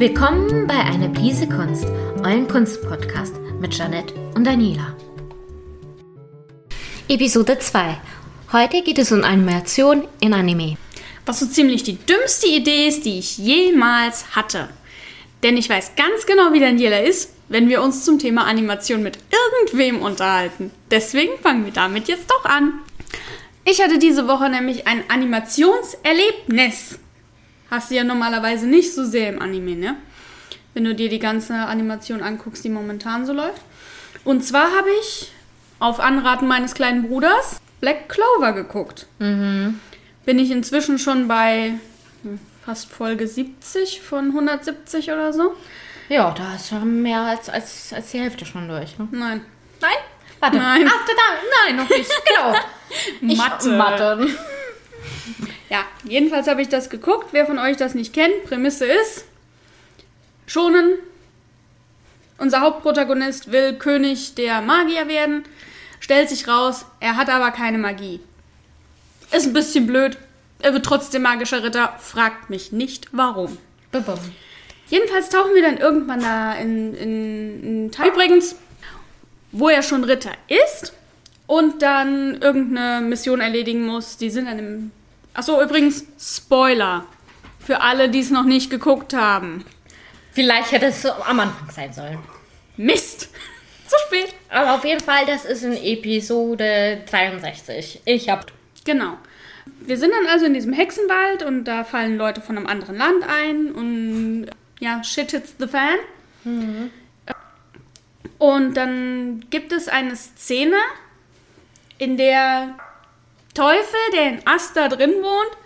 Willkommen bei Eine Prise Kunst, euren Kunstpodcast mit Janette und Daniela. Episode 2. Heute geht es um Animation in Anime. Was so ziemlich die dümmste Idee ist, die ich jemals hatte. Denn ich weiß ganz genau, wie Daniela ist, wenn wir uns zum Thema Animation mit irgendwem unterhalten. Deswegen fangen wir damit jetzt doch an. Ich hatte diese Woche nämlich ein Animationserlebnis. Hast du ja normalerweise nicht so sehr im Anime, ne? Wenn du dir die ganze Animation anguckst, die momentan so läuft. Und zwar habe ich auf Anraten meines kleinen Bruders Black Clover geguckt. Mhm. Bin ich inzwischen schon bei hm, fast Folge 70 von 170 oder so. Ja, da ist schon mehr als, als, als die Hälfte schon durch. Ne? Nein. Nein? Warte. Nein. Ach, da, nein, noch nicht. Genau. Mathe. Ich, Mathe. Ja, jedenfalls habe ich das geguckt. Wer von euch das nicht kennt, Prämisse ist, schonen. Unser Hauptprotagonist will König der Magier werden, stellt sich raus, er hat aber keine Magie. Ist ein bisschen blöd, er wird trotzdem magischer Ritter, fragt mich nicht warum. Bum. Jedenfalls tauchen wir dann irgendwann da in, in, in Teil. Übrigens, wo er schon Ritter ist und dann irgendeine Mission erledigen muss. Die sind dann im. Achso, übrigens, Spoiler. Für alle, die es noch nicht geguckt haben. Vielleicht hätte es am Anfang sein sollen. Mist! Zu spät. Aber auf jeden Fall, das ist in Episode 63. Ich hab. Genau. Wir sind dann also in diesem Hexenwald und da fallen Leute von einem anderen Land ein und ja, shit hits the fan. Und dann gibt es eine Szene, in der Teufel, der in Asta drin wohnt,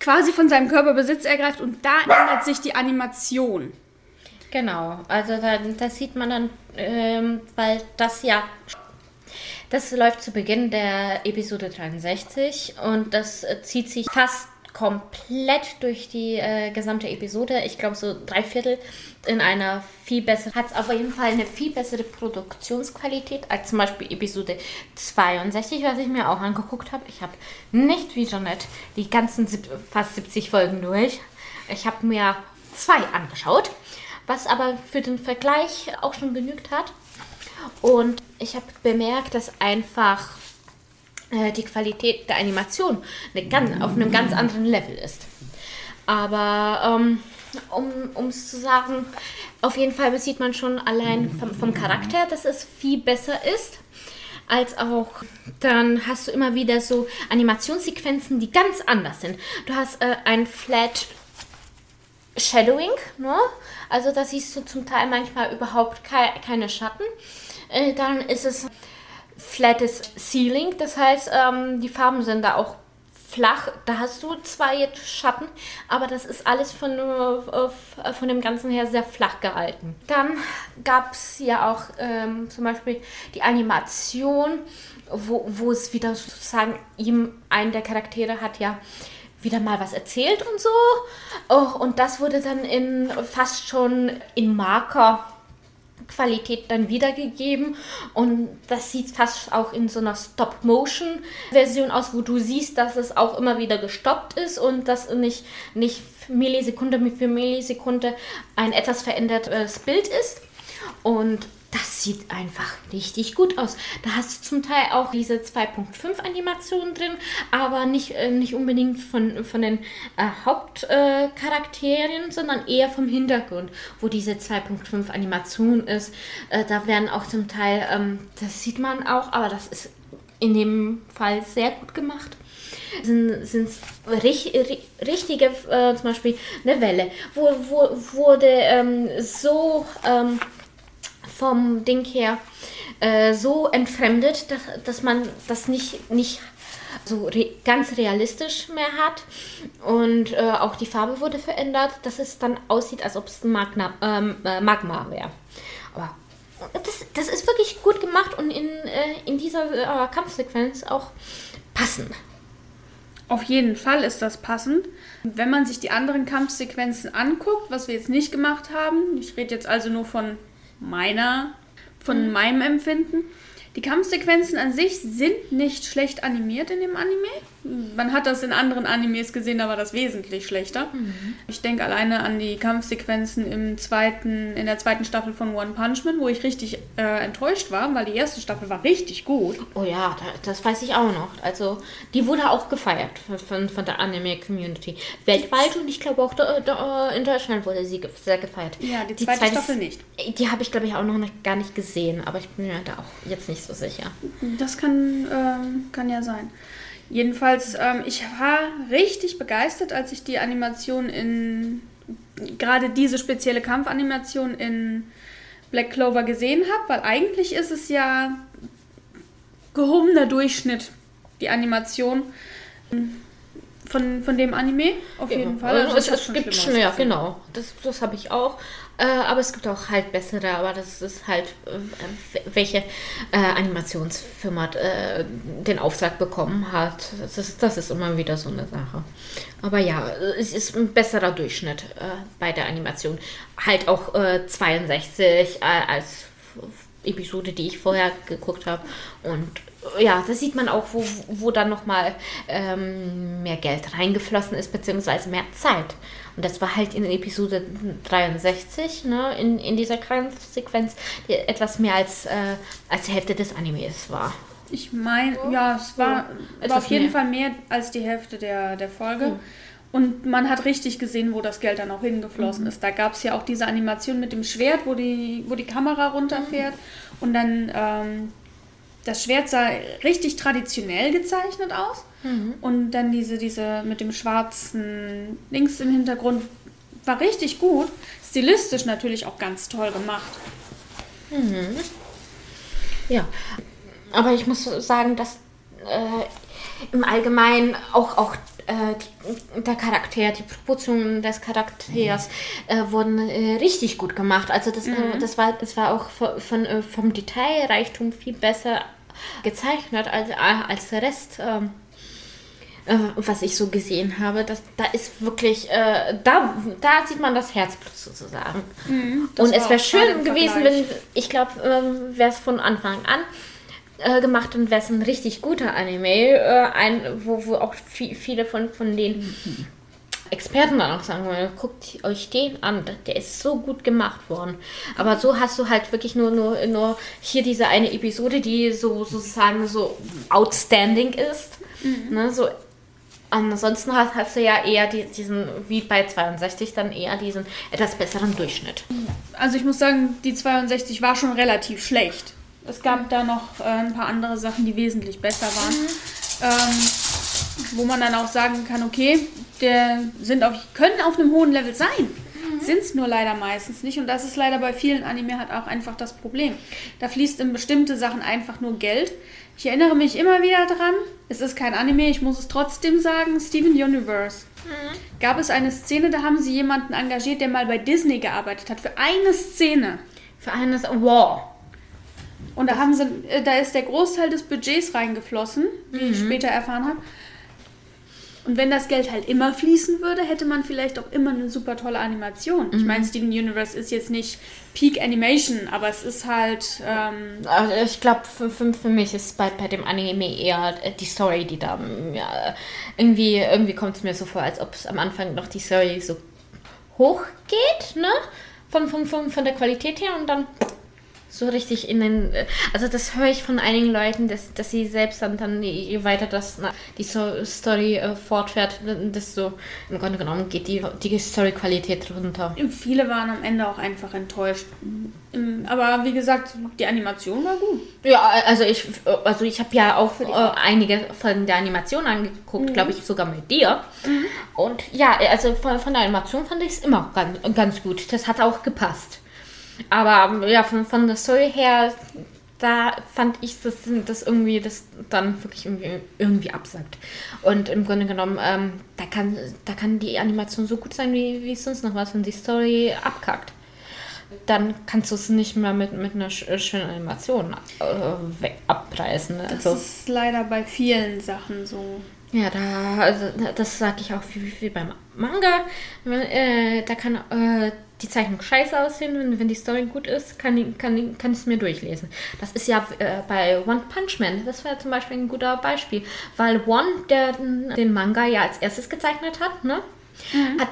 quasi von seinem Körper Besitz ergreift und da ändert sich die Animation. Genau, also da, das sieht man dann, ähm, weil das ja. Das läuft zu Beginn der Episode 63 und das äh, zieht sich fast komplett durch die äh, gesamte Episode. Ich glaube, so drei Viertel in einer viel besseren, hat es auf jeden Fall eine viel bessere Produktionsqualität als zum Beispiel Episode 62, was ich mir auch angeguckt habe. Ich habe nicht wie Jeanette die ganzen fast 70 Folgen durch. Ich habe mir zwei angeschaut, was aber für den Vergleich auch schon genügt hat. Und ich habe bemerkt, dass einfach äh, die Qualität der Animation eine ganz, auf einem ganz anderen Level ist. Aber ähm, um es zu sagen, auf jeden Fall sieht man schon allein vom, vom Charakter, dass es viel besser ist. Als auch, dann hast du immer wieder so Animationssequenzen, die ganz anders sind. Du hast äh, ein Flat Shadowing, ne? Also da siehst du zum Teil manchmal überhaupt kei keine Schatten. Äh, dann ist es flattes Ceiling, das heißt, ähm, die Farben sind da auch flach. Da hast du zwar jetzt Schatten, aber das ist alles von, äh, von dem Ganzen her sehr flach gehalten. Dann gab es ja auch ähm, zum Beispiel die Animation, wo, wo es wieder sozusagen ihm, einen der Charaktere hat ja wieder mal was erzählt und so. Oh, und das wurde dann in fast schon in Marker Qualität dann wiedergegeben und das sieht fast auch in so einer Stop-Motion-Version aus, wo du siehst, dass es auch immer wieder gestoppt ist und dass nicht, nicht Millisekunde für Millisekunde ein etwas verändertes Bild ist. Und das sieht einfach richtig gut aus. Da hast du zum Teil auch diese 2.5 Animationen drin, aber nicht, äh, nicht unbedingt von, von den äh, Hauptcharakteren, äh, sondern eher vom Hintergrund, wo diese 2.5 Animation ist. Äh, da werden auch zum Teil, ähm, das sieht man auch, aber das ist in dem Fall sehr gut gemacht sind es rich, ri- richtige, äh, zum Beispiel eine Welle, wo, wo wurde ähm, so ähm, vom Ding her äh, so entfremdet, dass, dass man das nicht, nicht so re ganz realistisch mehr hat. Und äh, auch die Farbe wurde verändert, dass es dann aussieht, als ob es Magna, ähm, äh, Magma wäre. Aber das, das ist wirklich gut gemacht und in, äh, in dieser äh, Kampfsequenz auch passend. Auf jeden Fall ist das passend. Wenn man sich die anderen Kampfsequenzen anguckt, was wir jetzt nicht gemacht haben, ich rede jetzt also nur von meiner, von meinem Empfinden. Die Kampfsequenzen an sich sind nicht schlecht animiert in dem Anime. Man hat das in anderen Animes gesehen, da war das wesentlich schlechter. Mhm. Ich denke alleine an die Kampfsequenzen im zweiten, in der zweiten Staffel von One Punch Man, wo ich richtig äh, enttäuscht war, weil die erste Staffel war richtig gut. Oh ja, da, das weiß ich auch noch. Also, die wurde auch gefeiert von, von, der Anime-Community. Weltweit und ich glaube auch da, da, in Deutschland wurde sie sehr gefeiert. Ja, die zweite Staffel nicht. Die habe ich, glaube ich, auch noch gar nicht gesehen, aber ich bin mir da auch jetzt nicht so sicher. Das kann, ähm, kann ja sein. Jedenfalls, ähm, ich war richtig begeistert, als ich die Animation in, gerade diese spezielle Kampfanimation in Black Clover gesehen habe, weil eigentlich ist es ja gehobener Durchschnitt, die Animation von, von dem Anime, auf Ja, jeden Fall. Also Also es, es schon gibt schon, ja, genau. Das, das habe ich auch. Äh, aber es gibt auch halt bessere, aber das ist halt, äh, welche äh, Animationsfirma äh, den Auftrag bekommen hat. Das ist, das ist immer wieder so eine Sache. Aber ja, es ist ein besserer Durchschnitt äh, bei der Animation. Halt auch äh, 62 äh, als Episode, die ich vorher geguckt habe. Und ja, da sieht man auch, wo, wo dann nochmal ähm, mehr Geld reingeflossen ist, beziehungsweise mehr Zeit. Und das war halt in Episode 63, ne, in, in dieser Kampfsequenz, die etwas mehr als, äh, als die Hälfte des Animes war. Ich meine, ja, es war, war Etwas auf jeden mehr. Fall mehr als die Hälfte der, der Folge. Und man hat richtig gesehen, wo das Geld dann auch hingeflossen Mhm. ist. Da gab es ja auch diese Animation mit dem Schwert, wo die, wo die Kamera runterfährt. Und dann ähm, das Schwert sah richtig traditionell gezeichnet aus. Mhm. Und dann diese, diese mit dem schwarzen links im Hintergrund war richtig gut. Stilistisch natürlich auch ganz toll gemacht. Ja, aber ich muss sagen, dass äh, im Allgemeinen auch, auch äh, der Charakter, die Proportionen des Charakters äh, wurden äh, richtig gut gemacht. Also das, äh, das, war, das war auch von, von, äh, vom Detailreichtum viel besser gezeichnet als, als der Rest. ähm, äh, was ich so gesehen habe, das, da ist wirklich, äh, da, da sieht man das Herzblut sozusagen. das Und es wäre schön gewesen, wenn, ich glaube, ähm, wäre es von Anfang an äh, gemacht und wäre es ein richtig guter Anime, äh, ein, wo, wo auch vi- viele von, von den Experten dann auch sagen wollen, guckt euch den an, der ist so gut gemacht worden. Aber so hast du halt wirklich nur, nur, nur hier diese eine Episode, die so sozusagen so outstanding ist. Ne, so Ansonsten hast, hast du ja eher die, diesen, wie bei 62, dann eher diesen etwas besseren Durchschnitt. Also ich muss sagen, die 62 war schon relativ schlecht. Es gab da noch äh, ein paar andere Sachen, die wesentlich besser waren. Ähm, wo man dann auch sagen kann, okay, der sind auf, können auf einem hohen Level sein. Sind es nur leider meistens nicht. Und das ist leider bei vielen Anime halt auch einfach das Problem. Da fließt in bestimmte Sachen einfach nur Geld. Ich erinnere mich immer wieder dran, es ist kein Anime, ich muss es trotzdem sagen, Steven Universe. Gab es eine Szene, da haben sie jemanden engagiert, der mal bei Disney gearbeitet hat, für eine Szene. Für eines, wow. Und da haben sie, äh, da ist der Großteil des Budgets reingeflossen, wie ich später erfahren habe. Und wenn das Geld halt immer fließen würde, hätte man vielleicht auch immer eine super tolle Animation. Ich meine, Steven Universe ist jetzt nicht Peak Animation, aber es ist halt. Ähm, Also ich glaube, für, für, für mich ist bei, bei dem Anime eher die Story, die da, ja, irgendwie, irgendwie kommt es mir so vor, als ob es am Anfang noch die Story so hoch geht, ne? Von, von, von, von der Qualität her und dann so richtig in den, also das höre ich von einigen Leuten, dass, dass sie selbst dann, dann je weiter das, na, die so Story äh, fortfährt, desto im Grunde genommen geht die, die Story-Qualität runter. viele waren am Ende auch einfach enttäuscht. Aber wie gesagt, die Animation war gut. Ja, also ich, also ich habe ja auch äh, einige von der Animation angeguckt, glaube ich, sogar mit dir. Und ja, also von, von der Animation fand ich es immer ganz, ganz gut. Das hat auch gepasst. Aber ja, von, von der Story her, da fand ich das, das irgendwie, das dann wirklich irgendwie, irgendwie absagt. Und im Grunde genommen, ähm, da, kann, da kann die Animation so gut sein wie, wie sonst noch was, wenn die Story abkackt dann kannst du es nicht mehr mit, mit einer sch- schönen Animation äh, abreißen. Ne? Das Also, ist leider bei vielen Sachen so. ja, da, also, das sage ich auch wie, wie beim Manga. Äh, da kann äh, die Zeichnung scheiße aussehen, wenn, wenn die Story gut ist, kann, ich- kann, kann ich es mir durchlesen. Das ist ja äh, bei One Punch Man, das wäre zum Beispiel ein guter Beispiel, weil One, der den Manga ja als erstes gezeichnet hat, ne? Hat,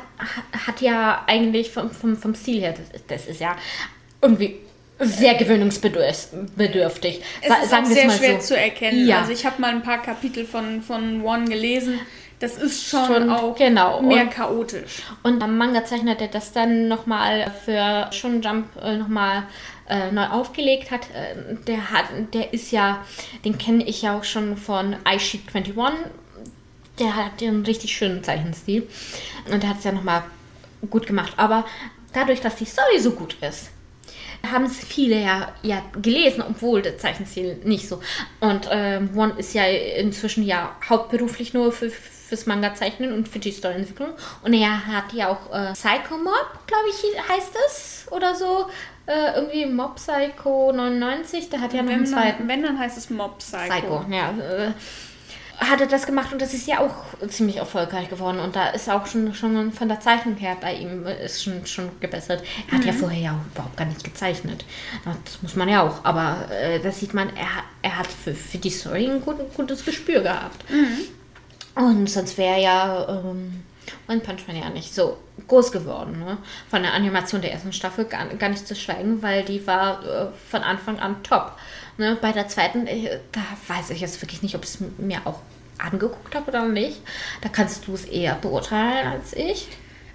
hat ja eigentlich vom, vom, vom Stil her, das, ist- das ist ja irgendwie sehr gewöhnungsbedürftig. Es Sa- ist auch sagen wir sehr schwer so. zu erkennen. Ja. Also ich habe mal ein paar Kapitel von, von One gelesen. Das ist schon, Schon, auch genau. mehr Und- chaotisch. Und am Manga zeichnet er das dann nochmal für Shonen Jump äh, nochmal äh, neu aufgelegt hat. Äh, der hat, der ist ja, den kenne ich ja auch schon von iSheet 21. Der hat einen richtig schönen Zeichenstil. Und der hat es ja nochmal gut gemacht. Aber dadurch, dass die Story so gut ist, haben es viele ja, ja gelesen, obwohl der Zeichenstil nicht so. Und ähm, One ist ja inzwischen ja hauptberuflich nur für, fürs Manga-Zeichnen und für die Storyentwicklung. Und er hat ja auch äh, Psycho Mob, glaube ich, heißt es oder so. Äh, irgendwie Mob Psycho 99, der hat ja noch einen Wenn, zweiten. dann, wenn, dann heißt es Mob Psycho. Psycho, ja. Äh, hat er das gemacht und das ist ja auch ziemlich erfolgreich geworden und da ist auch schon, schon von der Zeichnung her bei ihm äh, ist schon, schon gebessert. Er hat ja vorher ja überhaupt gar nicht gezeichnet. Das muss man ja auch, aber äh, da sieht man, er, hat- er hat für, für die Story ein gut, gutes Gespür gehabt. Und sonst wäre ja ähm, One Punch Man ja nicht so groß geworden. Ne? Von der Animation der ersten Staffel gar, gar nicht zu schweigen, weil die war äh, von Anfang an top. Ne? Bei der zweiten, äh, da weiß ich jetzt wirklich nicht, ob ich es mir auch angeguckt habe oder nicht. Da kannst du es eher beurteilen als ich.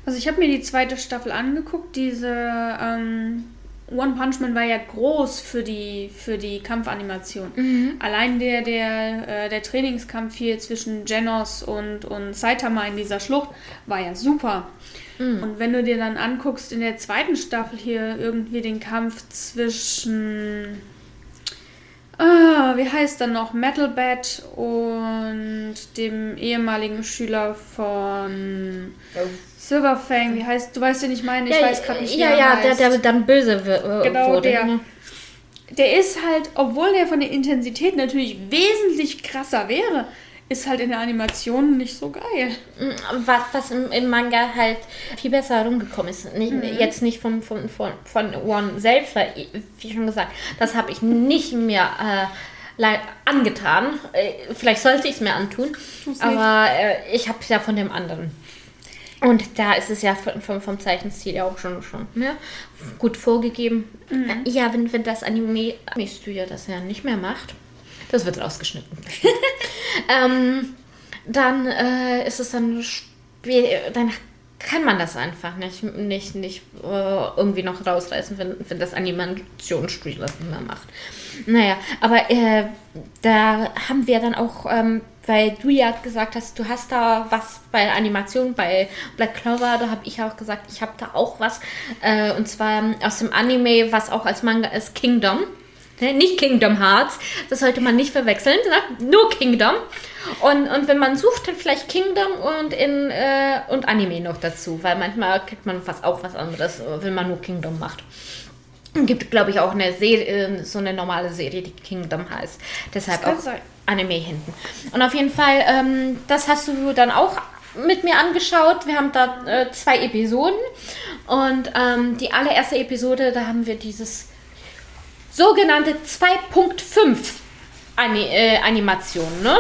Also ich habe mir die zweite Staffel angeguckt. Diese ähm, One Punch Man war ja groß für die, für die Kampfanimation. Allein der, der, äh, der Trainingskampf hier zwischen Genos und, und Saitama in dieser Schlucht war ja super. Und wenn du dir dann anguckst in der zweiten Staffel hier irgendwie den Kampf zwischen Ah, wie heißt dann noch? Metal Bat und dem ehemaligen Schüler von Silverfang. Wie heißt, du weißt, den ich meine? Ich weiß gerade nicht, wie Ja, er ja, der, heißt. der dann böse w- äh, Genau, wurde. der. ne? Der ist halt, obwohl der von der Intensität natürlich wesentlich krasser wäre, ist halt in der Animation nicht so geil. was, was im, im Manga halt viel besser rumgekommen ist. Nicht, Mhm. Jetzt nicht vom, von, von, von One selbst, weil, wie schon gesagt, das habe ich nicht mehr äh, angetan. Äh, Vielleicht sollte ich es mir antun, aber äh, ich habe es ja von dem anderen. Und da ist es ja vom, vom, Zeichenstil ja auch schon, schon ne? gut vorgegeben. Mhm. Ja, wenn, wenn das Anime, Anime-Studio das ja nicht mehr macht, das wird rausgeschnitten. ähm, dann äh, ist es dann dann kann man das einfach nicht, nicht, nicht äh, irgendwie noch rausreißen, wenn, wenn das Animationsstudio das nicht mehr macht. Naja, aber äh, da haben wir dann auch, ähm, weil du ja gesagt hast, du hast da was bei der Animation, bei Black Clover, da habe ich auch gesagt, ich habe da auch was, äh, und zwar aus dem Anime, was auch als Manga ist, Kingdom. Ne, Nicht Kingdom Hearts, das sollte man nicht verwechseln, ne? nur Kingdom. Und, und wenn man sucht, dann vielleicht Kingdom und, in, äh, und Anime noch dazu, weil manchmal kriegt man fast auch was anderes, wenn man nur Kingdom macht. Es gibt, glaube ich, auch eine Serie, so eine normale Serie, die Kingdom heißt. Deshalb kann auch sein. Anime hinten. Und auf jeden Fall, ähm, das hast du dann auch mit mir angeschaut. Wir haben da äh, zwei Episoden. Und ähm, die allererste Episode, da haben wir dieses sogenannte 2.5 Ani äh, Animation, ne?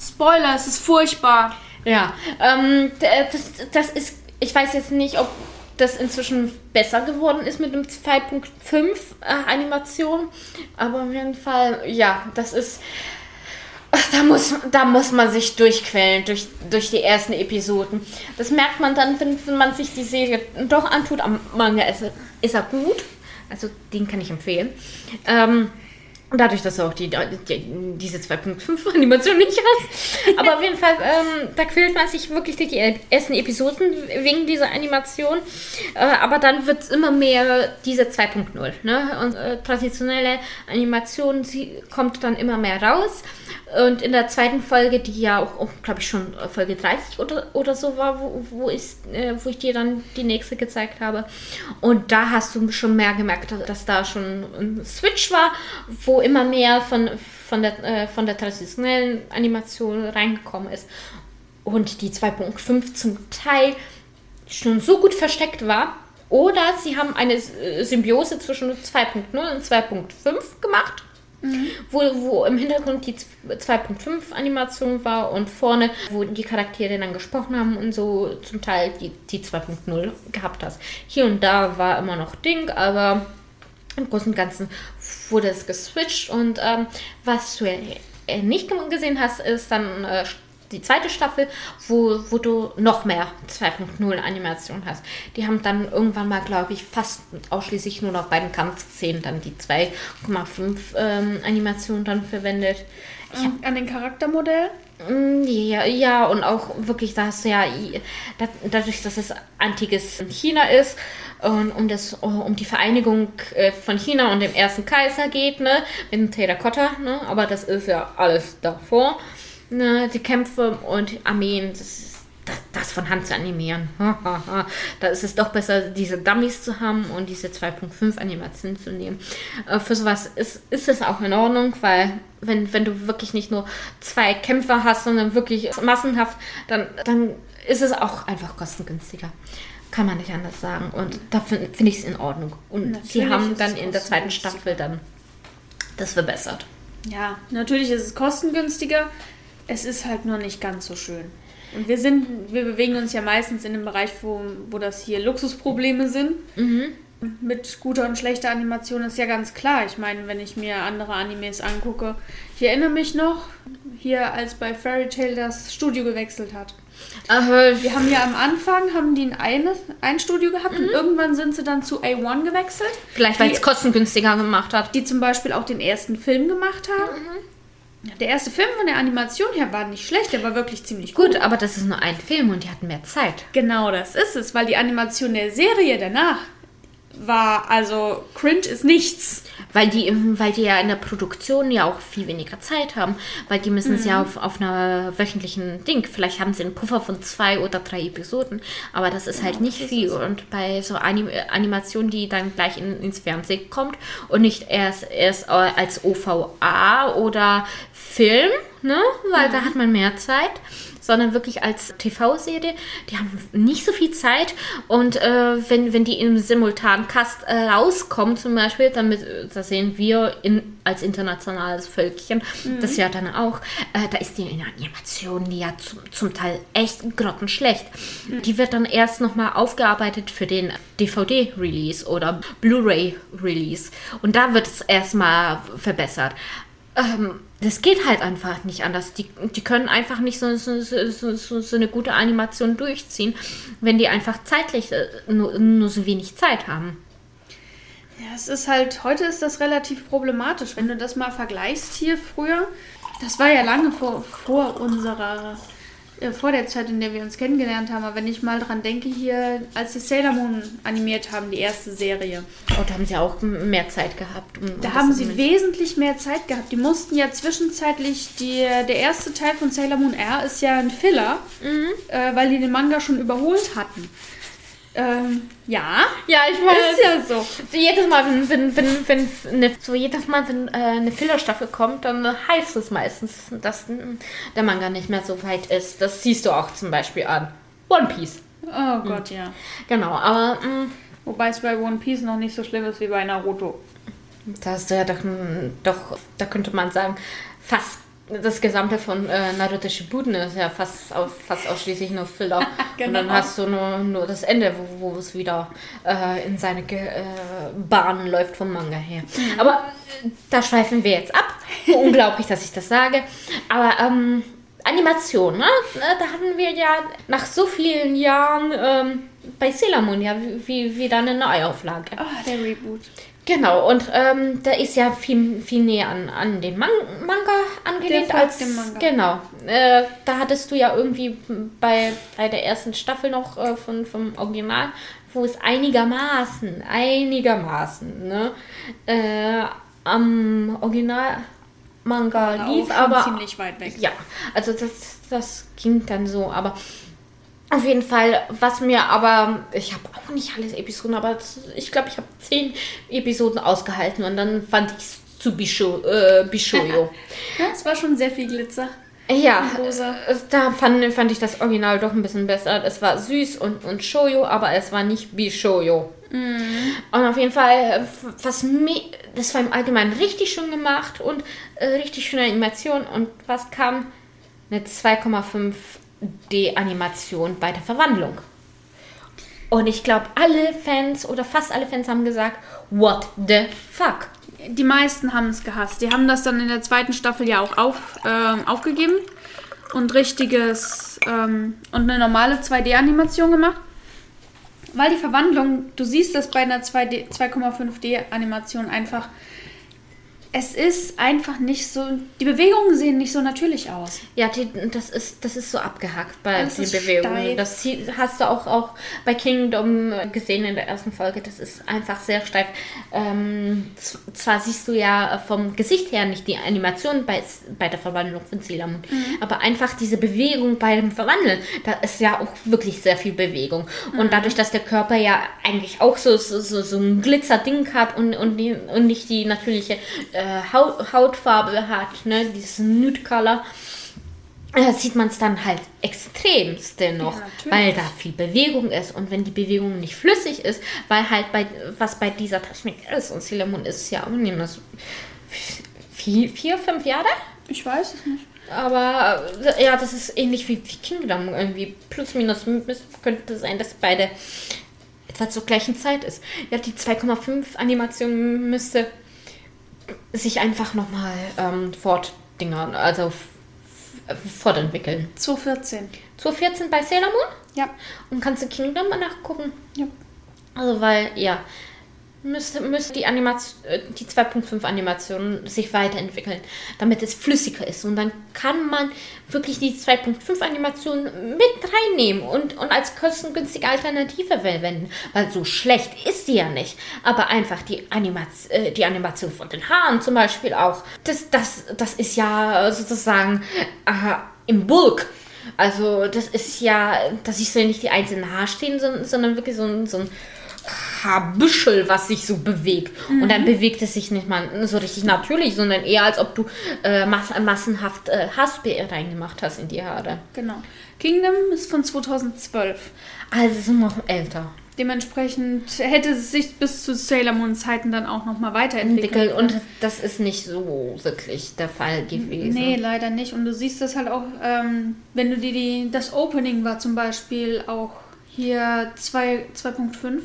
Spoiler, es ist furchtbar. Ja, ähm, äh, das, das ist, ich weiß jetzt nicht, ob das inzwischen besser geworden ist mit dem 2.5 äh, Animation, aber auf jeden Fall, ja, das ist, da muss, da muss man sich durchquälen durch, durch die ersten Episoden. Das merkt man dann, wenn, wenn man sich die Serie doch antut. Am Manga ist, ist er gut, also den kann ich empfehlen. Ähm, Dadurch, dass du auch die, die, diese 2.5 Animation nicht hast. Aber auf jeden Fall, ähm, da quält man sich wirklich durch die ersten Episoden wegen dieser Animation. Äh, aber dann wird es immer mehr diese 2.0. Ne? Und äh, traditionelle Animation sie kommt dann immer mehr raus. Und in der zweiten Folge, die ja auch, glaube ich, schon Folge 30 oder, oder so war, wo, wo, ich, äh, wo ich dir dann die nächste gezeigt habe. Und da hast du schon mehr gemerkt, dass da schon ein Switch war, wo immer mehr von, von, der, äh, von der traditionellen Animation reingekommen ist. Und die 2.5 zum Teil schon so gut versteckt war, Oder sie haben eine äh, Symbiose zwischen 2.0 und 2.5 gemacht. Mhm. Wo, wo im Hintergrund die 2.5 Animation war und vorne, wo die Charaktere dann gesprochen haben und so zum Teil die, die 2.0 gehabt hast. Hier und da war immer noch Ding, aber im Großen und Ganzen wurde es geswitcht und ähm, was du äh, nicht gesehen hast, ist dann äh, die zweite Staffel, wo, wo du noch mehr 2.0 Animation hast. Die haben dann irgendwann mal, glaube ich, fast ausschließlich nur noch bei den Kampfszenen dann die 2,5 ähm, Animation dann verwendet. Hab, An den Charaktermodell? Mm, ja, ja, und auch wirklich, da hast du ja, dadurch, dass es antikes China ist und um, das, um die Vereinigung äh, von China und dem ersten Kaiser geht, ne, mit dem Terrakotta, ne, aber das ist ja alles davor ne, die Kämpfe und Armeen, das ist das, das von Hand zu animieren. da ist es doch besser, diese Dummies zu haben und diese 2.5 Animation zu nehmen. Äh, für sowas ist, ist es auch in Ordnung, weil wenn, wenn du wirklich nicht nur zwei Kämpfer hast, sondern wirklich massenhaft, dann, dann ist es auch einfach kostengünstiger. Kann man nicht anders sagen. Und da finde find ich es in Ordnung. Und Natürlich sie haben dann in der zweiten Staffel dann das verbessert. Ja, natürlich ist es kostengünstiger es ist halt nur nicht ganz so schön. Und wir sind, wir bewegen uns ja meistens in dem Bereich, wo, wo das hier Luxusprobleme sind. Mhm. Mit guter und schlechter Animation ist ja ganz klar. Ich meine, wenn ich mir andere Animes angucke, ich erinnere mich noch, hier als bei Fairy Tail das Studio gewechselt hat. Aha. Wir haben ja am Anfang haben die ein, ein Studio gehabt mhm. und irgendwann sind sie dann zu A1 gewechselt. Vielleicht weil es kostengünstiger gemacht hat. Die zum Beispiel auch den ersten Film gemacht haben. Mhm. Der erste Film von der Animation her war nicht schlecht, der war wirklich ziemlich gut. Gut, aber das ist nur ein Film und die hatten mehr Zeit. Genau, das ist es, weil die Animation der Serie danach war, also cringe ist nichts. Weil die, weil die ja in der Produktion ja auch viel weniger Zeit haben, weil die müssen es mhm. ja auf, auf einer wöchentlichen Ding, vielleicht haben sie einen Puffer von zwei oder drei Episoden, aber das ist ja, halt nicht viel. Und bei so Anim Animation, die dann gleich in, ins Fernsehen kommt und nicht erst, erst als OVA oder Film, ne? weil mhm. da hat man mehr Zeit sondern wirklich als TV-Serie. Die haben nicht so viel Zeit und äh, wenn, wenn die im Simultancast äh, rauskommen zum Beispiel, damit, äh, da sehen wir in, als internationales Völkchen, mhm. das ja dann auch, äh, da ist die Animation die ja zum, zum Teil echt grottenschlecht. Mhm. Die wird dann erst nochmal aufgearbeitet für den DVD-Release oder Blu-ray-Release und da wird es erstmal verbessert. Ähm, das geht halt einfach nicht anders. Die, die können einfach nicht so, so, so, so, eine gute Animation durchziehen, wenn die einfach zeitlich äh, nur, nur so wenig Zeit haben. Ja, es ist halt, heute ist das relativ problematisch. Wenn du das mal vergleichst hier früher, das war ja lange vor, vor unserer äh, vor der Zeit, in der wir uns kennengelernt haben. Aber wenn ich mal dran denke, hier, als sie Sailor Moon animiert haben, die erste Serie. Oh, da haben sie auch mehr Zeit gehabt. Um da haben sie wesentlich mehr Zeit gehabt. Die mussten ja zwischenzeitlich, die, der erste Teil von Sailor Moon R ist ja ein Filler, mhm. äh, weil die den Manga schon überholt hatten. Ähm, ja. Ja, ich weiß. Ist ja so. Jedes Mal, wenn, wenn, wenn, wenn eine, so jedes Mal, wenn äh, eine Fillerstaffel kommt, dann heißt es meistens, dass der Manga nicht mehr so weit ist. Das siehst du auch zum Beispiel an One Piece. Oh Gott, mhm. ja. Genau, aber. Mh, mm, Wobei es bei One Piece noch nicht so schlimm ist wie bei Naruto. Da hast du ja doch, doch da könnte man sagen, fast das gesamte von äh, Naruto Shippuden ist ja fast, fast ausschließlich nur Filler. genau. Und dann hast du nur, nur das Ende, wo, wo es wieder äh, in seine äh, Bahn läuft vom Manga her. Mhm. Aber äh, da schweifen wir jetzt ab. Unglaublich, dass ich das sage. Aber ähm, Animation, ne? Da hatten wir ja nach so vielen Jahren ähm, bei Sailor Moon ja wie, wieder eine Neuauflage. Oh, der Reboot. Genau, und ähm, der ist ja viel, viel näher an, an den Man Manga angelehnt als dem Manga. Genau. Äh, da hattest du ja irgendwie bei, bei der ersten Staffel noch äh, von, vom Original, wo es einigermaßen, einigermaßen, ne, äh, am Original Manga lief, aber ziemlich weit weg. Ja, also das, das ging dann so, aber auf jeden Fall, was mir aber, ich habe auch nicht alles Episoden, aber ich glaube, ich habe zehn Episoden ausgehalten und dann fand ich es zu Bisho, äh, Bishoyo. ja, es war schon sehr viel Glitzer. Ja, da fand, fand ich das Original doch ein bisschen besser. Es war süß und, und Shoyo, aber es war nicht Bishoyo. Und auf jeden Fall, äh, was me das war im Allgemeinen richtig schön gemacht und äh, richtig schöne Animation. Und was kam? Eine 2,5D-Animation bei der Verwandlung. Und ich glaube, alle Fans oder fast alle Fans haben gesagt, what the fuck? Die meisten haben es gehasst. Die haben das dann in der zweiten Staffel ja auch auf, ähm, aufgegeben und richtiges ähm, und eine normale 2D-Animation gemacht. Weil die Verwandlung, du siehst das bei einer 2D 2,5D-Animation einfach, es ist einfach nicht so, die Bewegungen sehen nicht so natürlich aus. Ja, die, das, ist, das ist so abgehackt bei Das den Bewegungen. steif. Das hast du auch, auch bei Kingdom gesehen in der ersten Folge. Das ist einfach sehr steif. Ähm, zwar siehst du ja vom Gesicht her nicht die Animation bei, bei der Verwandlung von Sailor Moon, aber einfach diese Bewegung beim Verwandeln, da ist ja auch wirklich sehr viel Bewegung. Und dadurch, dass der Körper ja eigentlich auch so, so, so, so ein Glitzerding hat und, und, die, und nicht die natürliche äh, Haut, Hautfarbe hat, ne, dieses Nude Color, äh, sieht man es dann halt extremst dennoch, Ja, weil da viel Bewegung ist und wenn die Bewegung nicht flüssig ist, weil halt bei was bei dieser Technik ist und Moon ist ja auch nicht mehr so vier, vier fünf Jahre, Ich weiß es nicht. aber äh, ja, das ist ähnlich wie, wie Kingdom irgendwie plus minus könnte sein, dass beide etwa zur gleichen Zeit ist. Ja, die 2,5 Animation müsste sich einfach nochmal ähm, fortdingern, also fortentwickeln. 2014. 2014 bei Sailor Moon Ja. und kannst du Kingdom mal nachgucken. ja. Also weil, ja, müsste, müsste die Animation, äh, die 2.5 Animation sich weiterentwickeln, damit es flüssiger ist. Und dann kann man wirklich die 2.5 Animation mit reinnehmen und, und als kostengünstige Alternative verwenden. Weil so schlecht ist die ja nicht. Aber einfach die, Animaz äh, die Animation von den Haaren zum Beispiel auch. Das, das, das ist ja sozusagen äh, im Bulk. Also das ist ja, dass ich so nicht die einzelnen Haarstehen, sondern, sondern wirklich so so ein Haarbüschel, was sich so bewegt. Und dann bewegt es sich nicht mal so richtig natürlich, sondern eher als ob du äh, mass massenhaft äh, Haarspray reingemacht hast in die Haare. Genau. Kingdom ist von 2012. Also sind noch älter Dementsprechend hätte es sich bis zu Sailor Moon Zeiten dann auch nochmal weiterentwickelt. entwickelt und das ist nicht so wirklich der Fall gewesen. Nee, leider nicht. Und du siehst das halt auch, ähm, wenn du dir die, das Opening war zum Beispiel auch hier zwei- 2.5.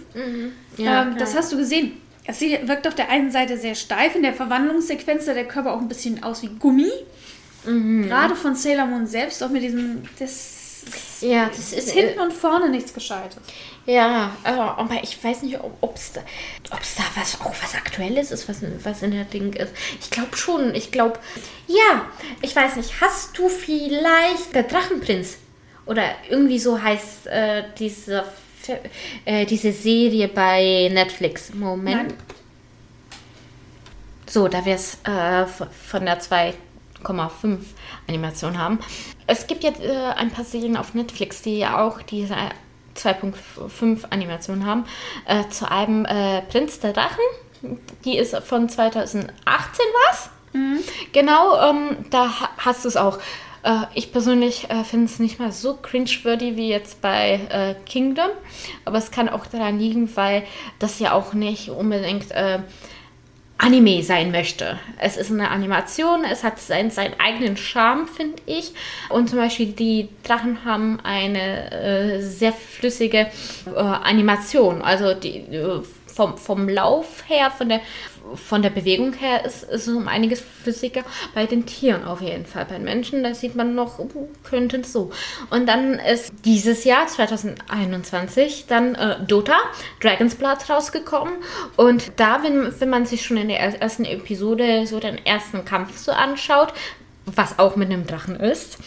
Ja, ähm, das hast du gesehen. Es wirkt auf der einen Seite sehr steif, in der Verwandlungssequenz sah der Körper auch ein bisschen aus wie Gummi. Mhm. Gerade von Sailor Moon selbst, auch mit diesem, das ja, das ist ist hinten und vorne nichts Gescheites. Ja, äh, aber ich weiß nicht, ob es da, ob's da was, auch was Aktuelles ist, was, was in der Ding ist. Ich glaube schon. Ich glaube, ja, ich weiß nicht. Hast du vielleicht der Drachenprinz? Oder irgendwie so heißt äh, diese, äh, diese Serie bei Netflix. Moment. Nein. So, da wir es äh, von der 2,5 Animation haben. Es gibt jetzt äh, ein paar Serien auf Netflix, die ja auch diese 2.5 Animation haben. Äh, zu einem äh, Prinz der Drachen. Die ist von 2018 was? Genau, ähm, da ha- hast du es auch. Äh, ich persönlich äh, finde es nicht mal so cringe-worthy wie jetzt bei äh, Kingdom. Aber es kann auch daran liegen, weil das ja auch nicht unbedingt äh, Anime sein möchte. Es ist eine Animation, es hat seinen, seinen eigenen Charme, finde ich. Und zum Beispiel die Drachen haben eine äh, sehr flüssige äh, Animation. Also die, vom, vom Lauf her, von der, von der Bewegung her ist es um einiges flüssiger. Bei den Tieren auf jeden Fall. Bei Menschen, da sieht man noch, uh, könnte es so. Und dann ist dieses Jahr, 2021, dann äh, Dota, Dragon's Blood rausgekommen. Und da, wenn, wenn man sich schon in der er- ersten Episode so den ersten Kampf so anschaut, was auch mit einem Drachen ist,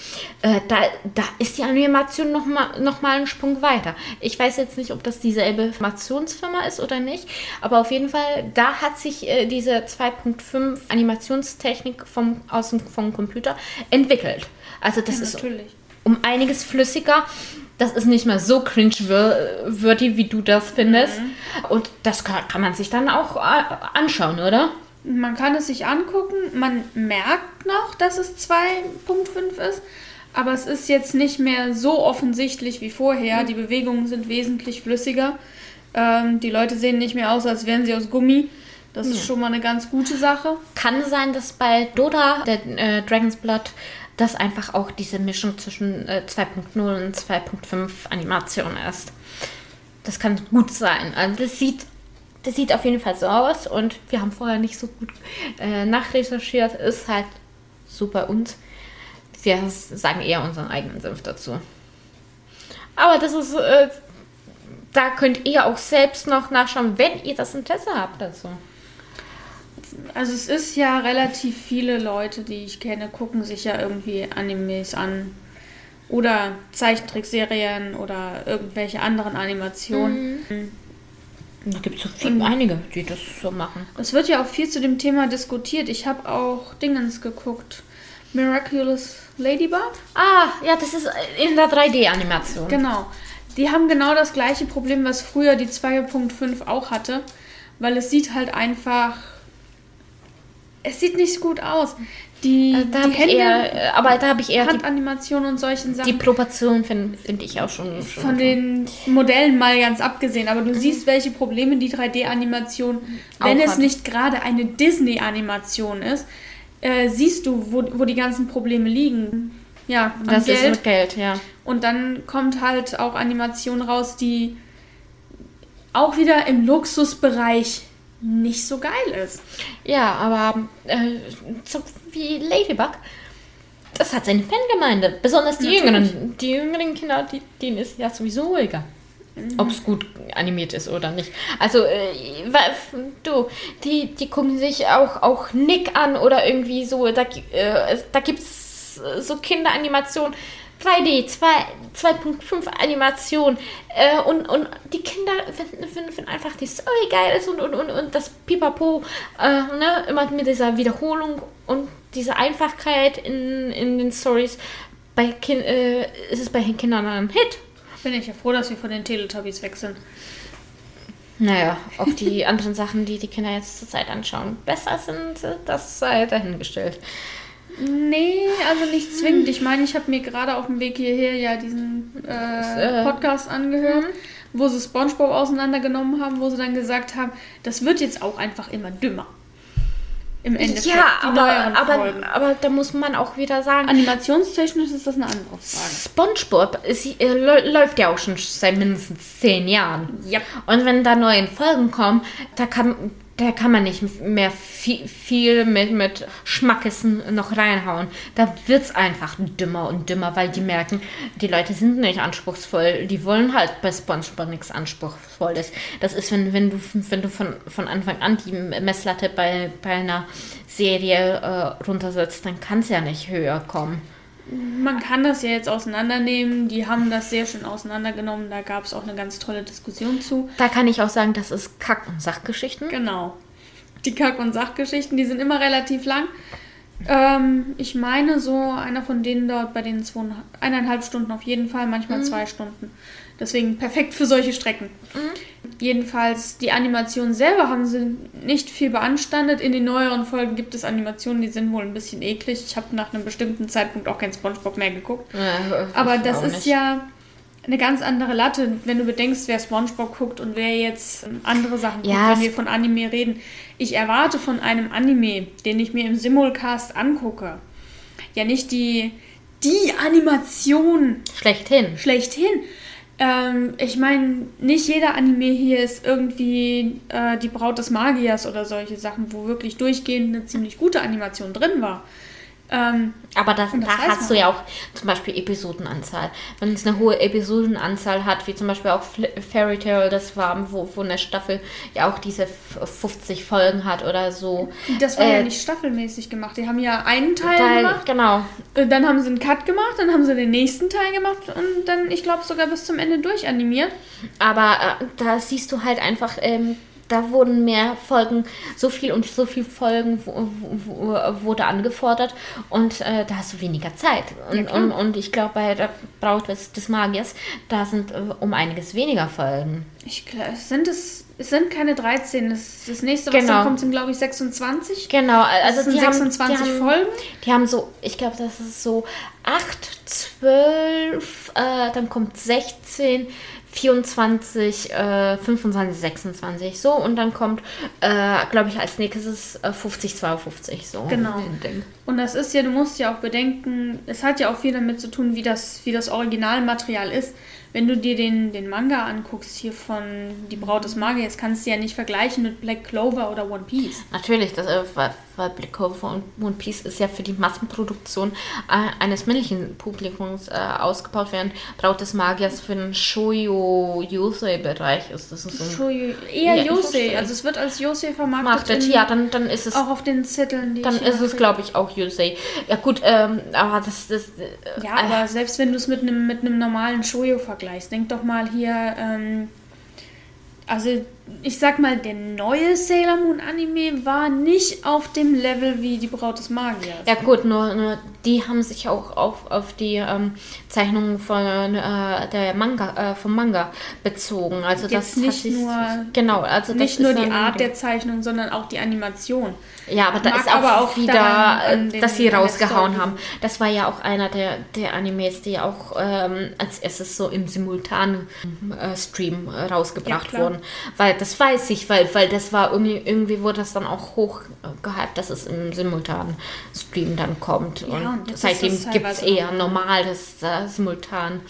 äh, da, da ist die Animation nochmal noch mal einen Sprung weiter. Ich weiß jetzt nicht, ob das dieselbe Animationsfirma ist oder nicht, aber auf jeden Fall, da hat sich äh, diese 2.5 Animationstechnik vom, aus dem, vom Computer entwickelt. Also das ist Natürlich. um einiges flüssiger. Das ist nicht mehr so cringe-worthy, wie du das findest. Und das kann, kann man sich dann auch äh, anschauen, oder? Man kann es sich angucken, man merkt noch, dass es 2.5 ist, aber es ist jetzt nicht mehr so offensichtlich wie vorher. Die Bewegungen sind wesentlich flüssiger. Ähm, die Leute sehen nicht mehr aus, als wären sie aus Gummi. Das ist schon mal eine ganz gute Sache. Kann sein, dass bei Dota, der äh, Dragon's Blood, das einfach auch diese Mischung zwischen äh, 2.0 und 2.5 Animation ist. Das kann gut sein. Also das sieht, das sieht auf jeden Fall so aus und wir haben vorher nicht so gut äh, nachrecherchiert. Ist halt super und wir sagen eher unseren eigenen Senf dazu. Aber das ist, äh, da könnt ihr auch selbst noch nachschauen, wenn ihr das Interesse habt dazu. Also es ist ja relativ viele Leute, die ich kenne, gucken sich ja irgendwie Animes an. Oder Zeichentrickserien oder irgendwelche anderen Animationen. Mhm. Da gibt es so viel, einige, die das so machen. Es wird ja auch viel zu dem Thema diskutiert. Ich habe auch Dingens geguckt. Miraculous Ladybug. Ah, ja, das ist in der 3D-Animation. Genau. Die haben genau das gleiche Problem, was früher die 2.5 auch hatte. Weil es sieht halt einfach. Es sieht nicht gut aus. Die, Äh, da die ich eher, äh, aber da habe ich eher die, Handanimationen und solchen Sachen. die Proportion finde find ich auch schon. schon Von den Modellen mal ganz abgesehen, aber du siehst, welche Probleme die 3D-Animation, wenn Auch es hat. nicht gerade eine Disney-Animation ist, äh, siehst du, wo, wo die ganzen Probleme liegen. Ja, das ist Geld. mit Geld, ja. Und dann kommt halt auch Animation raus, die auch wieder im Luxusbereich nicht so geil ist. Ja, aber äh, so wie Ladybug, das hat seine Fangemeinde. Besonders die Natürlich. Jüngeren. Die jüngeren Kinder, die, denen ist ja sowieso egal. Ob es gut animiert ist oder nicht. Also, äh, du, die, die gucken sich auch, auch Nick an oder irgendwie so. Da, äh, da gibt es so Kinderanimationen. 3D, 2 2.5 Animation äh, und, und die Kinder finden, finden, finden einfach die Story geil ist und, und, und, und das Pipapo, äh, ne, immer mit dieser Wiederholung und dieser Einfachkeit in, in den Stories. Bei kind, äh, ist es bei den Kindern ein Hit. Bin ich ja froh, dass wir von den Teletubbies weg sind. Naja, ob die anderen Sachen, die die Kinder jetzt zur Zeit anschauen, besser sind, das sei dahingestellt. Nee, also nicht zwingend. Ich meine, ich habe mir gerade auf dem Weg hierher ja diesen äh, äh, Podcast angehört, wo sie SpongeBob auseinandergenommen haben, wo sie dann gesagt haben, das wird jetzt auch einfach immer dümmer. Im Endeffekt. Ja, die aber, aber, aber da muss man auch wieder sagen, Animationstechnisch ist das eine andere Frage. SpongeBob ist, äh, lä- läuft ja auch schon seit mindestens zehn Jahren. Ja. Und wenn da neue Folgen kommen, da kann, da kann man nicht mehr viel, viel mit, mit Schmackessen noch reinhauen. Da wird es einfach dümmer und dümmer, weil die merken, die Leute sind nicht anspruchsvoll. Die wollen halt bei SpongeBob nichts Anspruchsvolles. Das ist, wenn, wenn du, wenn du von, von Anfang an die Messlatte bei, bei einer Serie äh, runtersetzt, dann kann es ja nicht höher kommen. Man kann das ja jetzt auseinandernehmen. Die haben das sehr schön auseinandergenommen. Da gab es auch eine ganz tolle Diskussion zu. Da kann ich auch sagen, das ist Kack- und Sachgeschichten. Genau. Die Kack- und Sachgeschichten, die sind immer relativ lang. Ähm, ich meine, so einer von denen dauert bei den zwei, eineinhalb Stunden auf jeden Fall, manchmal zwei Stunden. Deswegen perfekt für solche Strecken. Jedenfalls, die Animationen selber haben sie nicht viel beanstandet. In den neueren Folgen gibt es Animationen, die sind wohl ein bisschen eklig. Ich habe nach einem bestimmten Zeitpunkt auch kein Spongebob mehr geguckt. Äh, Aber das ist nicht. ja eine ganz andere Latte, wenn du bedenkst, wer SpongeBob guckt und wer jetzt ähm, andere Sachen guckt, Ja, wenn wir von Anime reden. Ich erwarte von einem Anime, den ich mir im Simulcast angucke, ja nicht die, die Animation Schlechthin. schlechthin. Ähm, ich meine, nicht jeder Anime hier ist irgendwie äh, die Braut des Magiers oder solche Sachen, wo wirklich durchgehend eine ziemlich gute Animation drin war. Ähm, Aber das, das da hast man du ja auch zum Beispiel Episodenanzahl. Wenn es eine hohe Episodenanzahl hat, wie zum Beispiel auch Fairy Tale, das war, wo, wo eine Staffel ja auch diese f- 50 Folgen hat oder so. das war ja Äh, nicht staffelmäßig gemacht. Die haben ja einen Teil, Teil, gemacht, genau. dann haben sie einen Cut gemacht, dann haben sie den nächsten Teil gemacht und dann, ich glaube, sogar bis zum Ende durchanimiert. Aber äh, da siehst du halt einfach, ähm, da wurden mehr Folgen, so viel und so viel Folgen wurde angefordert und äh, da hast du weniger Zeit. Und, klar. und, und ich glaube, bei der Braut des, des Magiers, da sind äh, um einiges weniger Folgen. Ich glaube, es sind, es, es sind keine 13. Das, das nächste, was Genau. dann kommt, sind, glaube ich, 26. Genau, also Das sind die 26 haben, die haben, Folgen. Die haben so, ich glaube, das ist so 8, 12, äh, dann kommt 16, 24, äh, 25, 26 so und dann kommt, äh, glaube ich, als nächstes äh, 50, 52 so. Genau. Und das ist ja, du musst ja auch bedenken, es hat ja auch viel damit zu tun, wie das, wie das Originalmaterial ist. Wenn du dir den, den Manga anguckst hier von Die Braut des Magiers, kannst du ja nicht vergleichen mit Black Clover oder One Piece. Natürlich, das, äh, weil, weil Black Clover und One Piece ist ja für die Massenproduktion äh, eines männlichen Publikums äh, ausgebaut, während Braut des Magiers für den Shoujo-Yusei-Bereich ist. Das ist so Shoujo, eher Ja, Yosei, also es wird als Yosei vermarktet. Machtet, in- ja, dann, dann ist es auch auf den Zetteln, die dann ist es, glaube ich, auch Yusei. Ja gut, ähm, aber das, das äh, Ja, aber selbst wenn du es mit einem mit normalen Shoujo vergleichst, denk doch mal hier, ähm, also ich sag mal, der neue Sailor Moon Anime war nicht auf dem Level wie die Braut des Magiers. Ja gut, nur, nur die haben sich auch auf, auf die ähm, Zeichnungen von äh, der Manga, äh, vom Manga bezogen. Also Jetzt das nicht sich, nur- genau, also nicht nur die Art der Zeichnung, sondern auch die Animation. Ja, aber da Mag ist auch, aber auch wieder, äh, dass sie rausgehauen haben. Das war ja auch einer der, der Animes, die auch ähm, als erstes so im simultanen äh, Stream äh, rausgebracht klar. wurden. Weil das weiß ich, weil, weil das war irgendwie, irgendwie wurde das dann auch hoch äh, dass es im simultanen Stream dann kommt. Ja, und und seitdem gibt es eher normal, dass äh, simultan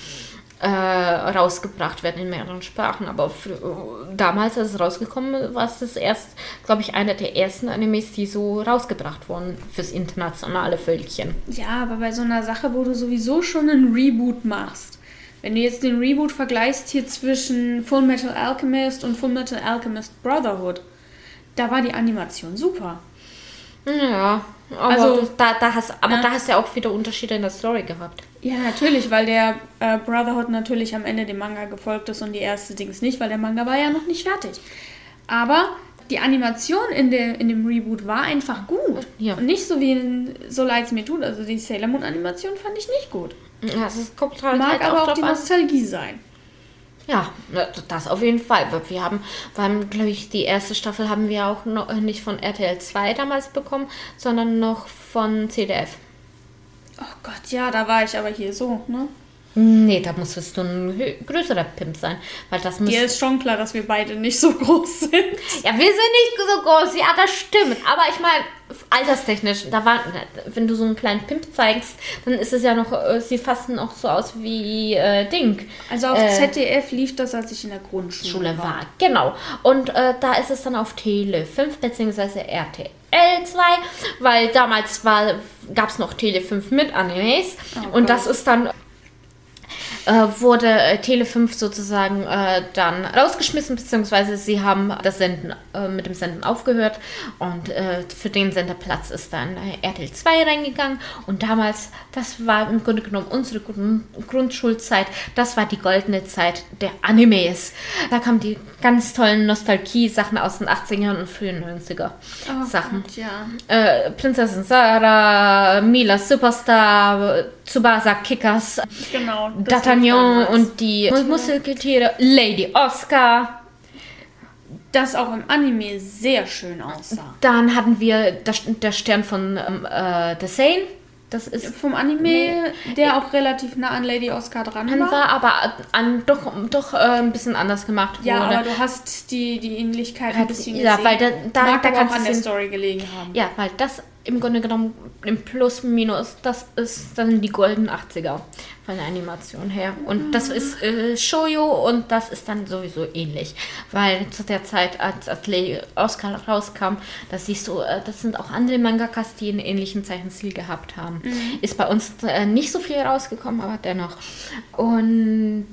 äh, rausgebracht werden in mehreren Sprachen. Aber für, äh, damals, als es rausgekommen ist, war es das erst, glaube ich, einer der ersten Animes, die so rausgebracht wurden fürs internationale Völkchen. Ja, aber bei so einer Sache, wo du sowieso schon einen Reboot machst, wenn du jetzt den Reboot vergleichst hier zwischen Full Metal Alchemist und Full Metal Alchemist Brotherhood, da war die Animation super. Ja, aber Also, da, da hast, aber ne? da hast du ja auch wieder Unterschiede in der Story gehabt. Ja, natürlich, weil der äh, Brotherhood natürlich am Ende dem Manga gefolgt ist und die erste Dings nicht, weil der Manga war ja noch nicht fertig. Aber die Animation in, der, in dem Reboot war einfach gut. Ja. Und nicht so wie in So leid's mir tut. Also die Sailor Moon Animation fand ich nicht gut. Ja, es kommt halt, Mag halt aber auch drauf die an. Nostalgie sein. Ja, das auf jeden Fall. Wir haben, wir haben glaube ich, die erste Staffel haben wir auch noch nicht von RTL 2 damals bekommen, sondern noch von CDF. Oh Gott, ja, da war ich aber hier so, ne? Nee, da musstest du ein größerer Pimp sein, weil das muss. Dir ist schon klar, dass wir beide nicht so groß sind. Ja, wir sind nicht so groß, ja, das stimmt. Aber ich meine, alterstechnisch, da war, wenn du so einen kleinen Pimp zeigst, dann ist es ja noch, äh, sieht fast noch so aus wie äh, Ding. Also auf Äh, ZDF lief das, als ich in der Grundschule Schule war. war. Genau. Und äh, da ist es dann auf Tele 5 bzw. RTL 2, weil damals gab es noch Tele 5 mit Animes. Oh und das ist dann wurde äh, Tele 5 sozusagen äh, dann rausgeschmissen, beziehungsweise sie haben das Senden äh, mit dem Senden aufgehört und äh, für den Senderplatz ist dann äh, RTL 2 reingegangen und damals, das war im Grunde genommen unsere Grund Grundschulzeit, das war die goldene Zeit der Animes. Da kamen die ganz tollen Nostalgie-Sachen aus den 80ern und frühen 90er Oh Sachen. Gott, ja. Äh, Prinzessin Sarah, Mila Superstar, Tsubasa Kickers, Genau. D'Artagnan und die Muskeltiere, Lady Oscar. das auch im Anime sehr schön aussah. Dann hatten wir das, der Stern von ähm, äh, The Sane. Das ist Vom Anime, der auch relativ nah an Lady Oscar dran Dann war. war aber an, doch, doch äh, ein bisschen anders gemacht Ja, wurde. aber du hast die, die Ähnlichkeit ein bisschen ja, gesehen. weil da- da- Mag da kannst auch an der Story gelegen haben. Ja, weil das im Grunde genommen im Plus, Minus, das ist dann die goldenen 80er von der Animation her. Und das ist äh, Shoujo und das ist dann sowieso ähnlich. Weil zu der Zeit, als, Lady Oscar rauskam, da siehst du, äh, das sind auch andere Mangakas, die einen ähnlichen Zeichenstil gehabt haben. Ist bei uns äh, nicht so viel rausgekommen, aber dennoch. Und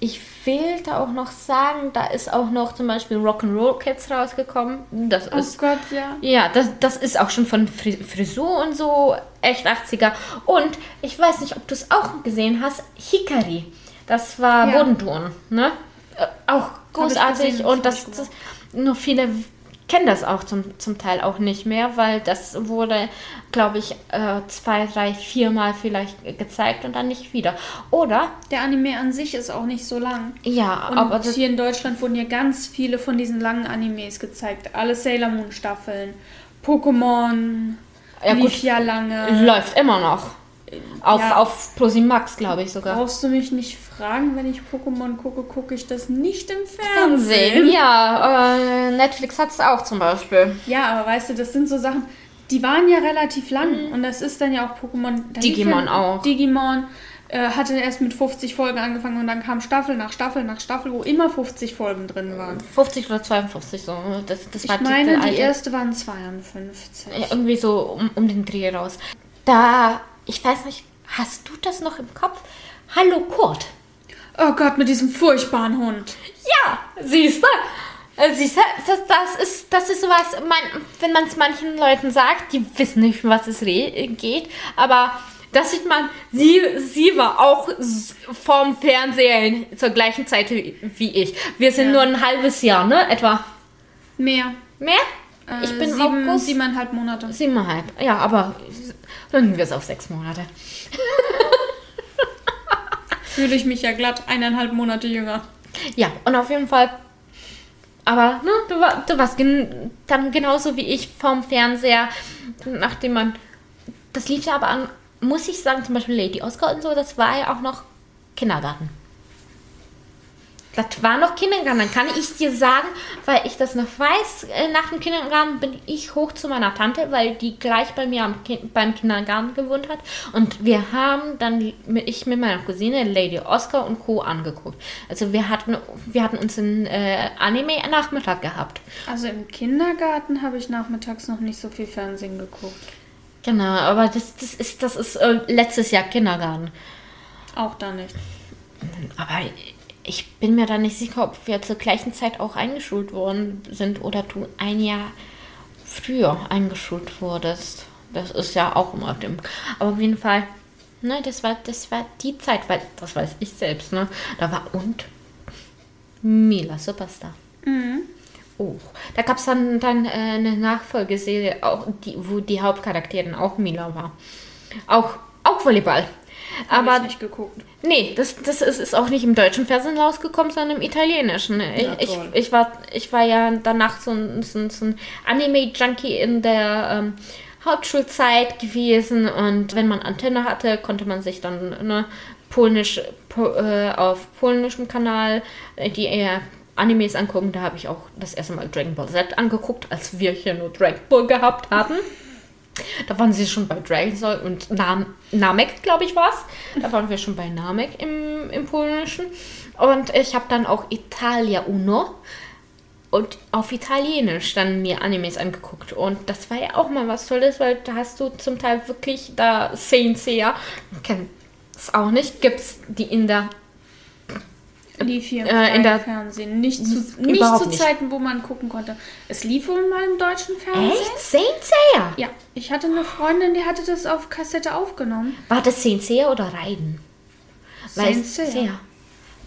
ich will da auch noch sagen, da ist auch noch zum Beispiel Rock'n'Roll Kids rausgekommen. Das Oh ist Gott, ja. ja, das, das ist auch schon von Fri- Frisur und so echt 80er. Und ich weiß nicht, ob du es auch gesehen hast, Hikari. Das war Ja. Bodentouren, ne? Äh, auch großartig und das das nur viele kennen das auch zum, zum Teil auch nicht mehr, weil das wurde, glaube ich, äh, zwei, drei, viermal vielleicht gezeigt und dann nicht wieder. Oder, Der Anime an sich ist auch nicht so lang. ja, Und aber hier in Deutschland wurden ja ganz viele von diesen langen Animes gezeigt. Alle Sailor Moon Staffeln, Pokémon, Ja, lief gut. ja lange. läuft immer noch. Auf, Ja. auf ProSieben Max, glaube ich sogar. Brauchst du mich nicht fragen, wenn ich Pokémon gucke, gucke ich das nicht im Fernsehen, Fernsehen. ja. Äh, Netflix hat es auch zum Beispiel. Ja, aber weißt du, das sind so Sachen, die waren ja relativ lang und das ist dann ja auch Pokémon. Digimon ja, auch. Digimon äh, hatte erst mit 50 Folgen angefangen und dann kam Staffel nach Staffel nach Staffel, wo immer 50 Folgen drin waren. 50 oder 52 so. Das, das war Ich meine, die alte- erste waren 52. Ja, irgendwie so um, um den Dreh raus. Da, ich weiß nicht, hast du das noch im Kopf? Hallo Kurt. Oh Gott, mit diesem furchtbaren Hund. Ja, siehst du? Äh, Siehst du, das, ist, das ist sowas, man, wenn man es manchen Leuten sagt, die wissen nicht, um was es geht, aber das sieht man, sie, sie war auch vorm Fernseher zur gleichen Zeit wie ich. Wir sind Ja. nur ein halbes Jahr, ne, etwa. Mehr. Mehr? Äh, ich bin sieben, August. siebeneinhalb Monate. Siebeneinhalb. Ja, aber drücken wir es auf sechs Monate. Fühle ich mich ja glatt eineinhalb Monate jünger. Ja, und auf jeden Fall. Aber ne, du, war, du warst gen dann genauso wie ich vom Fernseher, nachdem man. Das lief ja aber an, muss ich sagen, zum Beispiel Lady Oscar und so, das war ja auch noch Kindergarten. Das war noch Kindergarten, dann kann ich dir sagen, weil ich das noch weiß, äh, nach dem Kindergarten bin ich hoch zu meiner Tante, weil die gleich bei mir am kind, beim Kindergarten gewohnt hat. Und wir haben dann, ich mit meiner Cousine Lady Oscar und Co. angeguckt. Also wir hatten, wir hatten uns einen äh, Anime-Nachmittag gehabt. Also im Kindergarten habe ich nachmittags noch nicht so viel Fernsehen geguckt. Genau, aber das, das ist, das ist äh, letztes Jahr Kindergarten. Auch da nicht. Aber ich bin mir da nicht sicher, ob wir zur gleichen Zeit auch eingeschult worden sind oder du ein Jahr früher eingeschult wurdest. Das ist ja auch immer dem. Aber auf jeden Fall, ne, das war, das war die Zeit, weil das weiß ich selbst, ne? Da war und Mila Superstar. Oh, da gab es dann, dann äh, eine Nachfolgeserie, auch die, wo die Hauptcharakterin auch Mila war. Auch, auch Volleyball. Aber ich nicht geguckt. Nee, das, das ist, ist auch nicht im deutschen Fernsehen rausgekommen, sondern im italienischen. Ich, Ja, ich, ich, war, ich war ja danach so ein, so ein, so ein Anime-Junkie in der ähm, Hauptschulzeit gewesen und wenn man Antenne hatte, konnte man sich dann ne, polnisch po, äh, auf polnischem Kanal äh, die äh, Animes angucken. Da habe ich auch das erste Mal Dragon Ball Z angeguckt, als wir hier nur Dragon Ball gehabt hatten. Da waren sie schon bei Dragon Ball und Nam Namek, glaube ich, war es. Da waren wir schon bei Namek im, im Polnischen. Und ich habe dann auch Italia Uno und auf Italienisch dann mir Animes angeguckt. Und das war ja auch mal was Tolles, weil da hast du zum Teil wirklich da Saint Seiya, es auch nicht, gibt es die in der Lief hier im Äh, der- Fernsehen. Nicht zu, nicht zu nicht. Zeiten, wo man gucken konnte. Es lief wohl mal im deutschen Fernsehen. Echt? Saint Seiya? Ja, ich hatte eine Freundin, die hatte das auf Kassette aufgenommen. War das Saint Seiya oder Raiden? Saint Seiya.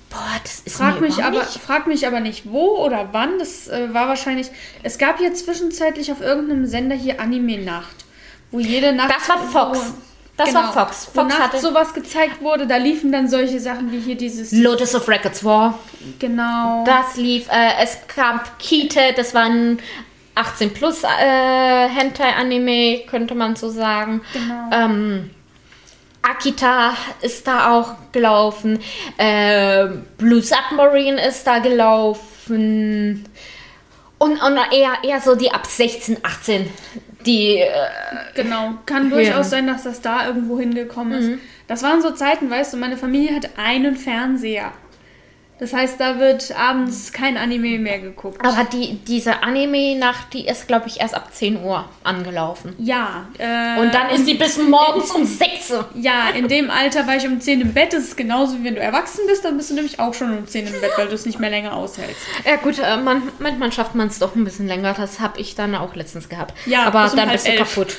Boah, das ist Frag mir mich, aber, nicht frag mich aber nicht wo oder wann. Das äh, war wahrscheinlich. Es gab hier zwischenzeitlich auf irgendeinem Sender hier Anime-Nacht. Wo jede Nacht. Das war Fox. Das genau, war Fox. Fox nachts hatte sowas gezeigt wurde, da liefen dann solche Sachen wie hier dieses. Lotus of Records War. Genau. Das lief, äh, es gab Kite, das war ein 18 plus äh, Hentai-Anime, könnte man so sagen. Genau. Ähm, Akita ist da auch gelaufen. Äh, Blue Submarine ist da gelaufen. Und, und eher, eher so die ab 16, 18. Die, äh, Genau, kann Ja. durchaus sein, dass das da irgendwo hingekommen ist. Das waren so Zeiten, weißt du, meine Familie hatte einen Fernseher. Das heißt, da wird abends kein Anime mehr geguckt. aber die, diese Anime-Nacht, die ist, glaube ich, erst ab 10 Uhr angelaufen. ja, äh, Und dann ist die bis morgens um 6 Uhr. ja, in dem Alter war ich um 10 im Bett. Das ist genauso wie wenn du erwachsen bist, dann bist du nämlich auch schon um 10 im Bett, weil du es nicht mehr länger aushältst. Ja gut, äh, man, manchmal schafft man es doch ein bisschen länger. Das habe ich dann auch letztens gehabt. Ja, aber um dann halb bist du elf. kaputt.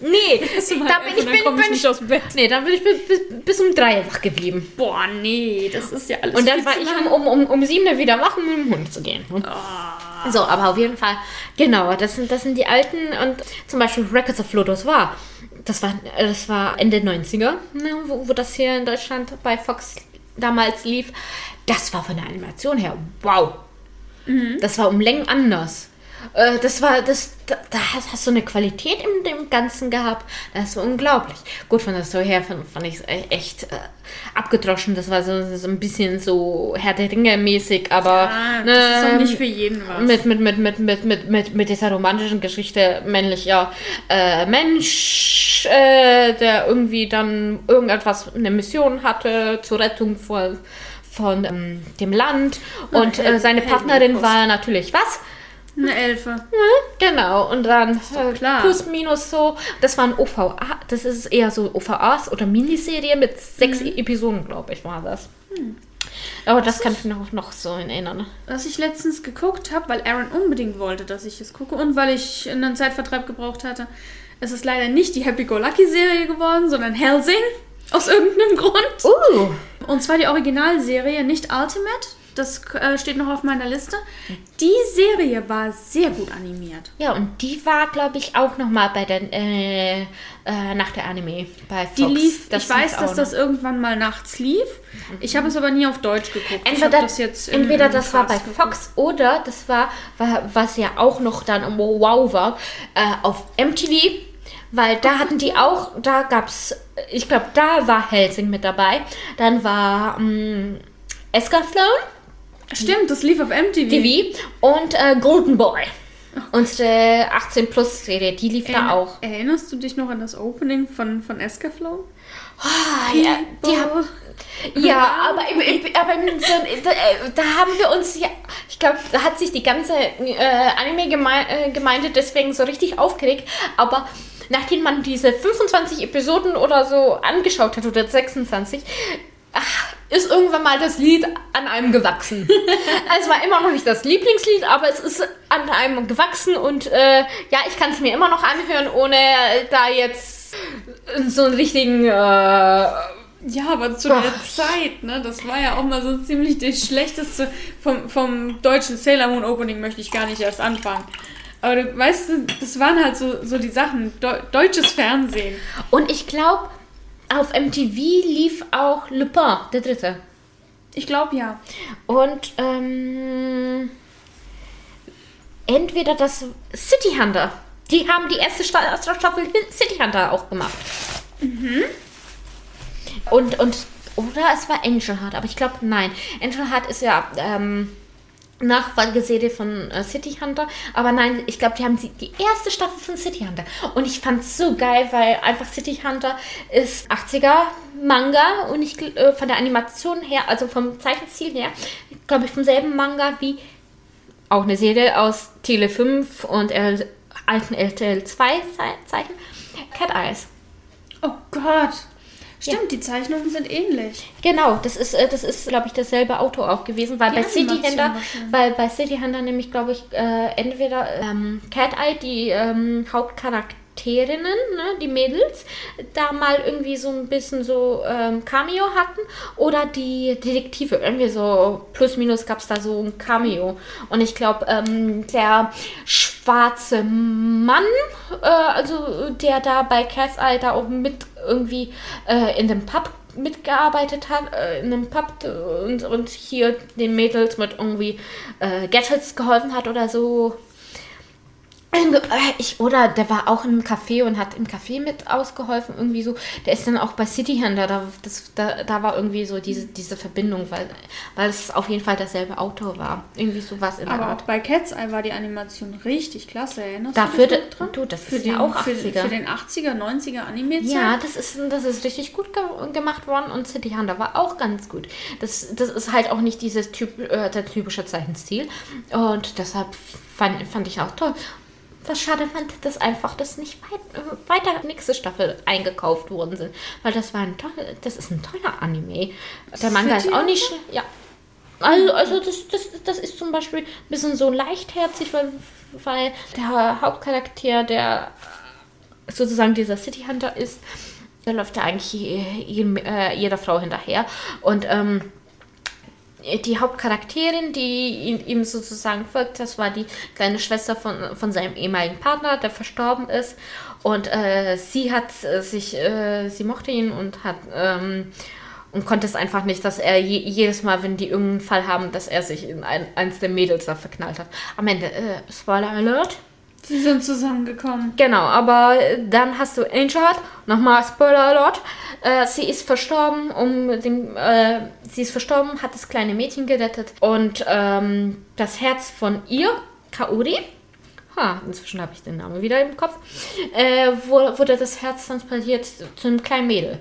Nee, da bin ich, bin, komm ich bin nicht aus dem Bett. Nee, dann bin ich bis, bis, um drei wach geblieben. Boah, nee, das ist ja alles Und dann war ich um, um, um, sieben wieder wach, um mit dem Hund zu gehen. Ah. So, aber auf jeden Fall, genau, das sind, das sind die alten und zum Beispiel Records of Lotus war. Das war, das war Ende 90er, ne, wo, wo das hier in Deutschland bei Fox damals lief. Das war von der Animation her, wow. Das war um Längen anders. Äh, das war, das, da, da hast, du eine Qualität in dem Ganzen gehabt. Das ist unglaublich. Gut, von der Story her fand, fand ich es echt äh, abgedroschen. Das war so, so ein bisschen so Herr der Ringe mäßig, aber Ah, ne, das ist auch nicht für jeden was. mit, mit, mit, mit, mit, mit, mit, mit dieser romantischen Geschichte männlicher äh, Mensch, äh, der irgendwie dann irgendetwas, eine Mission hatte zur Rettung von, von ähm, dem Land. Und äh, seine Partnerin war natürlich was? Eine Elfe. Genau, und dann äh, plus minus so. Das waren OVA, das ist eher so OVAs oder Miniserie mit sechs Mhm. Episoden, glaube ich, war das. Hm. Aber das kann ich mir noch, noch so erinnern. Was ich letztens geguckt habe, weil Aaron unbedingt wollte, dass ich es gucke und weil ich einen Zeitvertreib gebraucht hatte. Es ist leider nicht die Happy-Go-Lucky-Serie geworden, sondern Helsing. Aus irgendeinem Grund. Uh, Und zwar die Originalserie, nicht Ultimate. Das äh, steht noch auf meiner Liste. Die Serie war sehr gut animiert. ja, und die war, glaube ich, auch noch mal bei der, äh, äh, nach der Anime bei Fox. Die lief, Das ich weiß, dass auch das noch. irgendwann mal nachts lief. Ich habe es aber nie auf Deutsch geguckt. Entweder, das jetzt entweder das war bei geguckt. Fox oder das war, war, was ja auch noch dann im Wow war, äh, auf MTV. Weil da hatten die auch, da gab's, ich glaube, da war Helsing mit dabei. Dann war ähm, Escaflown Stimmt, das lief auf MTV. TV und äh, Golden Boy. Unsere 18-Plus-Serie, die lief da Erinner- auch. Erinnerst du dich noch an das Opening von, von Escaflown? Ah, ja, haben, Ja, aber, im, im, aber im, da, äh, da haben wir uns ja, ich glaube, da hat sich die ganze äh, Anime-Gemeinde deswegen so richtig aufgeregt. Aber nachdem man diese 25 Episoden oder so angeschaut hat, oder 26, ach, ist irgendwann mal das Lied an einem gewachsen. es war immer noch nicht das Lieblingslied, aber es ist an einem gewachsen und äh, ja, ich kann es mir immer noch anhören, ohne da jetzt so einen richtigen... Äh, Ja, aber zu der Ach. Zeit, ne? Das war ja auch mal so ziemlich das schlechteste vom, vom deutschen Sailor Moon Opening möchte ich gar nicht erst anfangen. Aber du weißt, du, das waren halt so, so die Sachen. Deu deutsches Fernsehen. Und ich glaube, auf MTV lief auch Lupin, der dritte. Ich glaube ja. Und ähm, entweder das City Hunter. Die haben die erste Sta Staffel City Hunter auch gemacht. Und, und, oder es war Angel Heart, aber ich glaube, nein. Angel Heart ist ja ähm, Nachfolgeserie von äh, City Hunter, aber nein, ich glaube, die haben die, die erste Staffel von City Hunter. Und ich fand es so geil, weil einfach City Hunter ist 80er Manga und ich äh, von der Animation her, also vom Zeichenstil her, glaube ich, vom selben Manga wie auch eine Serie aus Tele 5 und L alten RTL 2 Zeichen. Cat Eyes. Oh Gott. Stimmt, die Zeichnungen sind ähnlich. Genau, das ist, äh, das ist, glaube ich, dasselbe Auto auch gewesen, weil Die bei City Hunter, weil bei City Hunter nämlich, glaube ich, äh, entweder ähm, Cat Eye, die ähm, Hauptcharakterinnen, ne, die Mädels, da mal irgendwie so ein bisschen so ähm, Cameo hatten oder die Detektive, irgendwie so plus minus gab es da so ein Cameo. Und ich glaube, ähm, der schwarze Mann, äh, also der da bei Cat's Eye da auch mit irgendwie äh, in dem Pub mitgearbeitet hat, äh, in einem Pub und, und hier den Mädels mit irgendwie äh, Gadgets geholfen hat oder so. Ähm, äh, Ich, oder der war auch im Café und hat im Café mit ausgeholfen, irgendwie so. Der ist dann auch bei City Hunter, da, das, da, da war irgendwie so diese, diese Verbindung, weil, weil es auf jeden Fall dasselbe Auto war. Irgendwie sowas in der Aber Art. auch bei Cat's Eye war die Animation richtig klasse. Erinnerst Dafür, du dich dran? du, das Für ist den, ja auch für, 80er. für den 80er, 90er Anime-Zeit? Ja, das ist, das ist richtig gut ge gemacht worden und City Hunter war auch ganz gut. Das, das ist halt auch nicht dieses typ, äh, der typische Zeichenstil und deshalb fand, fand ich auch toll. Was schade fand, dass einfach das nicht weit, weiter nächste Staffel eingekauft worden sind, weil das war ein toll, das ist ein toller Anime. Der Manga ist auch nicht schle- ja. Also, also das, das, das ist zum Beispiel ein bisschen so leichtherzig, weil, weil der Hauptcharakter, der sozusagen dieser City Hunter ist, der läuft ja eigentlich je- äh, jeder Frau hinterher. Und ähm, die Hauptcharakterin, die ihm sozusagen folgt, das war die kleine Schwester von, von seinem ehemaligen Partner, der verstorben ist. Und äh, sie hat äh, sich, äh, sie mochte ihn und hat ähm, und konnte es einfach nicht, dass er je, jedes Mal, wenn die irgendeinen Fall haben, dass er sich in ein, eins der Mädels da verknallt hat. Am Ende, äh, Spoiler Alert. Sie sind zusammengekommen. Genau, aber dann hast du Angel nochmal Spoiler Alert. Äh, sie ist verstorben, um den, äh, sie ist verstorben, hat das kleine Mädchen gerettet und ähm, das Herz von ihr, Kaori, ha, inzwischen habe ich den Namen wieder im Kopf, äh, wurde das Herz transportiert zu einem kleinen Mädel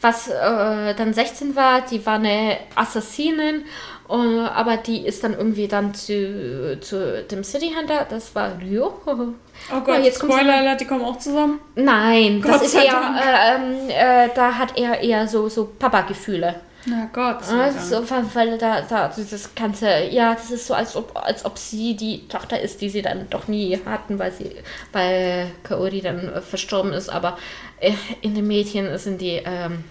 was äh, dann 16 war, die war eine Assassinin, uh, aber die ist dann irgendwie dann zu, zu dem City Hunter, das war Ryo. Oh Gott, ja, jetzt Spoiler Alert, die kommen auch zusammen? Nein, Gott das ist eher, äh, ähm, äh, da hat er eher so, so Papa-Gefühle. Na Gott. Also, weil da, da das ganze, ja, das ist so, als ob, als ob sie die Tochter ist, die sie dann doch nie hatten, weil sie, weil Kaori dann äh, verstorben ist. Aber äh, in den Mädchen sind die, ähm,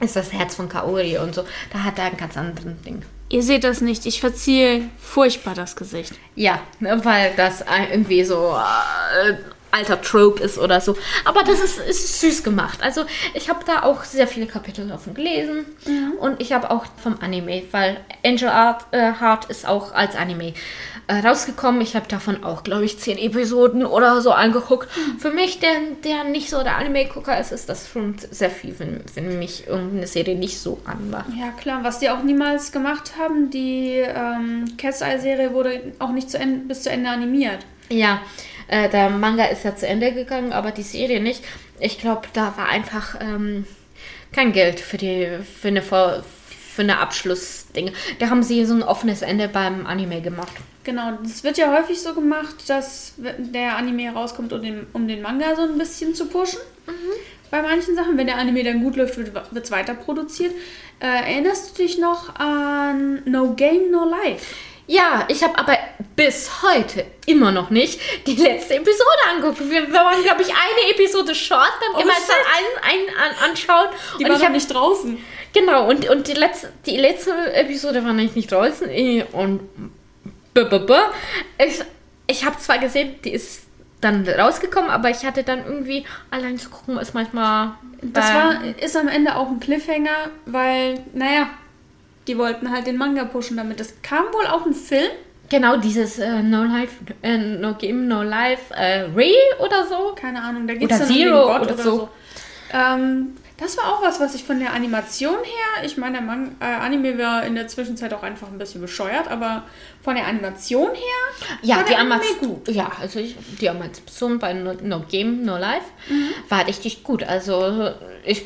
ist das Herz von Kaori und so. Da hat er ein ganz anderes Ding. Ihr seht das nicht, ich verziehe furchtbar das Gesicht. Ja, ne, weil das irgendwie so äh, alter Trope ist oder so. Aber das ist, ist süß gemacht. Also ich habe da auch sehr viele Kapitel davon gelesen mhm. und ich habe auch vom Anime, weil Angel Art, äh, Heart ist auch als Anime äh, rausgekommen. Ich habe davon auch, glaube ich, zehn Episoden oder so angeguckt. Mhm. Für mich, der, der nicht so der Anime-Gucker ist, ist das schon sehr viel, wenn, wenn mich irgendeine Serie nicht so anmacht. Ja klar, was die auch niemals gemacht haben, die ähm, Cat's Eye-Serie wurde auch nicht zu Ende, bis zu Ende animiert. Ja, äh, der Manga ist ja zu Ende gegangen, aber die Serie nicht. Ich glaube, da war einfach ähm, kein Geld für die für eine für eine Abschlussdinge. Da haben sie so ein offenes Ende beim Anime gemacht. Genau, das wird ja häufig so gemacht, dass der Anime rauskommt, um den, um den Manga so ein bisschen zu pushen. Mhm. Bei manchen Sachen, wenn der Anime dann gut läuft, wird es weiter produziert. Äh, erinnerst du dich noch an No Game, No Life? Ja, ich habe aber bis heute immer noch nicht die letzte Episode angeguckt. Wir wollen, glaube ich, eine Episode Short dann oh, immer ein, ein, an, anschauen. Die und war ich habe nicht draußen. Genau, und, und die, letzte, die letzte Episode war nämlich nicht draußen. Und ich, ich habe zwar gesehen, die ist dann rausgekommen, aber ich hatte dann irgendwie allein zu gucken, ist manchmal. Das war, ist am Ende auch ein Cliffhanger, weil, naja, die wollten halt den Manga pushen damit. Es kam wohl auch ein Film. Genau, dieses äh, No Life, äh, No Game, No Life, äh, Real oder so. Keine Ahnung, da geht es dann Zero Gott oder, so. so. Ähm, das war auch was, was ich von der Animation her, ich meine, der Man äh, Anime war in der Zwischenzeit auch einfach ein bisschen bescheuert, aber von der Animation her ja, die Animation gut. Ja, also ich, die Animation bei No, no Game, No Life mhm. war richtig gut. Also ich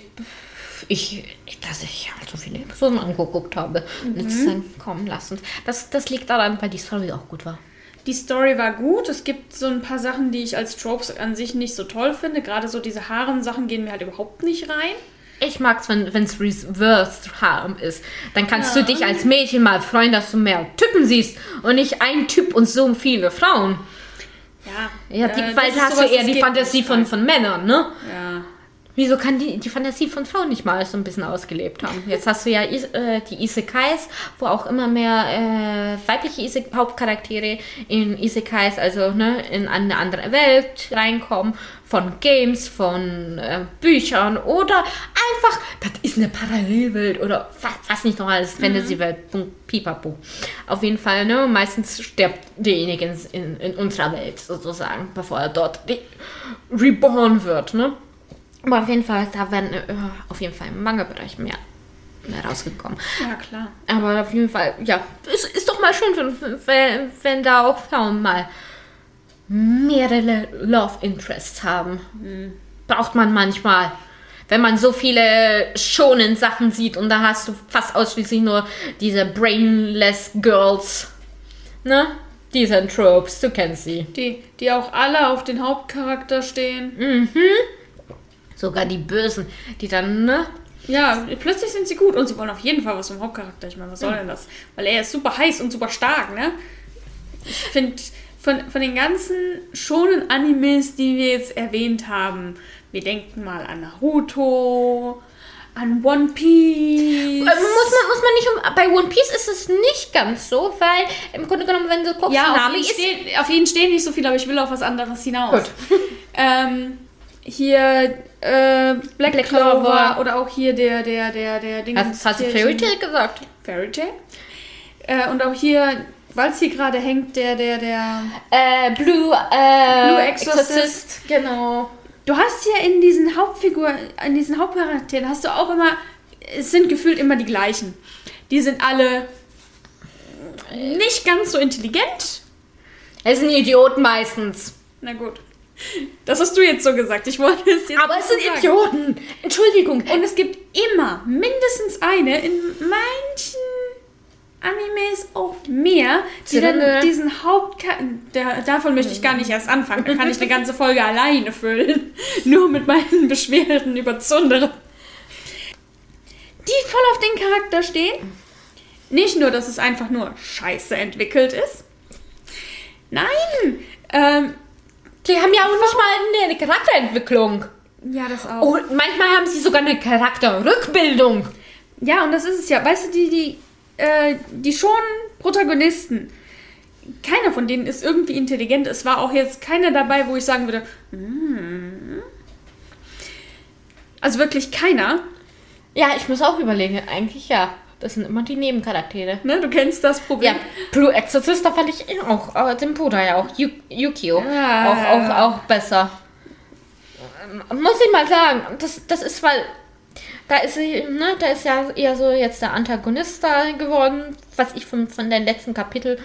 ich, dass ich halt so viele Episoden angeguckt habe. Mhm. Jetzt dann kommen lassen. Das, das liegt daran, weil die Story auch gut war. Die Story war gut. Es gibt so ein paar Sachen, die ich als Tropes an sich nicht so toll finde. Gerade so diese Haaren-Sachen gehen mir halt überhaupt nicht rein. Ich mag es, wenn es Reversed Harem ist. Dann kannst ja. du dich als Mädchen mal freuen, dass du mehr Typen siehst und nicht ein Typ und so viele Frauen. Ja, ja die, äh, weil hast du eher die Fantasie von, von Männern, ne? Ja. Wieso kann die, die Fantasie von Frauen nicht mal so ein bisschen ausgelebt haben? Jetzt hast du ja äh, die Isekais, wo auch immer mehr äh, weibliche Isek Hauptcharaktere in Isekais, also ne, in eine andere Welt reinkommen, von Games, von äh, Büchern oder einfach, das ist eine Parallelwelt oder was, was nicht noch alles, mhm. Fantasy-Welt, pipapo. Auf jeden Fall, ne, meistens stirbt derjenige in, in unserer Welt sozusagen, bevor er dort reborn wird, ne? Aber auf jeden Fall, da werden äh, auf jeden Fall im Manga-Bereich mehr, mehr rausgekommen. Ja, klar. Aber auf jeden Fall, ja, es ist doch mal schön, wenn, wenn, wenn da auch Frauen mal mehrere Love Interests haben. Mhm. Braucht man manchmal. Wenn man so viele schonen Sachen sieht und da hast du fast ausschließlich nur diese brainless Girls. Ne? Diese Tropes, du kennst sie. Die, die auch alle auf den Hauptcharakter stehen. Mhm. Sogar die Bösen, die dann, ne? Ja, plötzlich sind sie gut und sie wollen auf jeden Fall was vom Hauptcharakter. Ich meine, was soll denn das? Weil er ist super heiß und super stark, ne? Ich finde, von, von den ganzen schonen Animes, die wir jetzt erwähnt haben, wir denken mal an Naruto, an One Piece. Äh, muss man, muss man nicht um. Bei One Piece ist es nicht ganz so, weil im Grunde genommen, wenn du guckst, ja, auf, jeden stehen, auf jeden stehen nicht so viel, aber ich will auf was anderes hinaus. Gut. ähm, hier äh, Black, Black Clover, Clover. oder auch hier der, der, der, der Ding. Hast, hast du Fairy Tail gesagt? Fairy Tail. Äh, und auch hier, weil es hier gerade hängt, der, der, der. Äh, Blue, äh, Blue Exorcist. Genau. Du hast hier in diesen Hauptfiguren, in diesen Hauptcharakteren, hast du auch immer, es sind gefühlt immer die gleichen. Die sind alle nicht ganz so intelligent. Es sind Idioten meistens. Na gut. Das hast du jetzt so gesagt. Ich wollte es jetzt Aber es sind sagen. Idioten. Entschuldigung. Und es gibt immer mindestens eine, in manchen Animes auch mehr, die dann diesen Haupt... Der, davon möchte ich gar nicht erst anfangen. Da kann ich eine ganze Folge alleine füllen. Nur mit meinen Beschwerden über Zundere. Die voll auf den Charakter stehen. Nicht nur, dass es einfach nur scheiße entwickelt ist. Nein! Ähm, Die haben ja auch nicht mal eine Charakterentwicklung. ja, das auch. Und manchmal haben sie sogar eine Charakterrückbildung. Ja, und das ist es ja. Weißt du, die, die, äh, die schon Protagonisten, keiner von denen ist irgendwie intelligent. Es war auch jetzt keiner dabei, wo ich sagen würde, "Hm." also wirklich keiner. Ja, ich muss auch überlegen. Eigentlich ja. Das sind immer die Nebencharaktere. Ne? Du kennst das Problem. Ja, Blue Exorcist, da fand ich auch, äh, den Bruder ja auch, Yu Yukio, Ja. auch, auch, auch besser. Muss ich mal sagen, das, das ist, weil, da ist sie, ne, da ist ja eher so jetzt der Antagonist da geworden, was ich von, von den letzten Kapitel,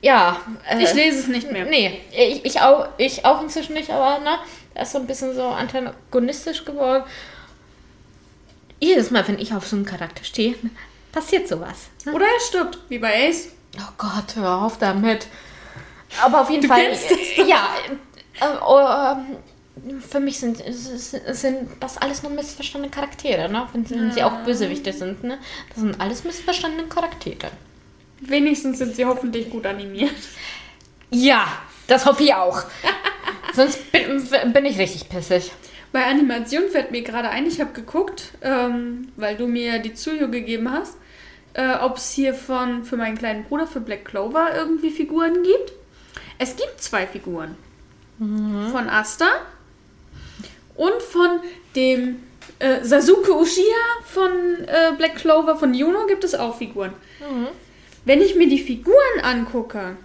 ja. Äh, Ich lese es nicht mehr. Nee, ich, ich, auch, ich auch inzwischen nicht, aber ne, er ist so ein bisschen so antagonistisch geworden. Jedes Mal, wenn ich auf so einen Charakter stehe, passiert sowas. Ne? Oder er stirbt, wie bei Ace. Oh Gott, hör auf damit. Aber auf jeden Du Fall. ja. Äh, ähm, für mich sind, sind, sind das alles nur missverstandene Charaktere, ne? Wenn, sie- wenn sie auch Bösewichte sind, ne? Das sind alles missverstandene Charaktere. Wenigstens sind sie hoffentlich gut animiert. Ja, das hoffe ich auch. Sonst bin, bin ich richtig pissig. Bei Animation fällt mir gerade ein, ich habe geguckt, ähm, weil du mir die Zuyo gegeben hast, äh, ob es hier von für meinen kleinen Bruder für Black Clover irgendwie Figuren gibt. Es gibt zwei Figuren. Von Asta und von dem äh, Sasuke Uchiha von äh, Black Clover von Juno gibt es auch Figuren. Wenn ich mir die Figuren angucke,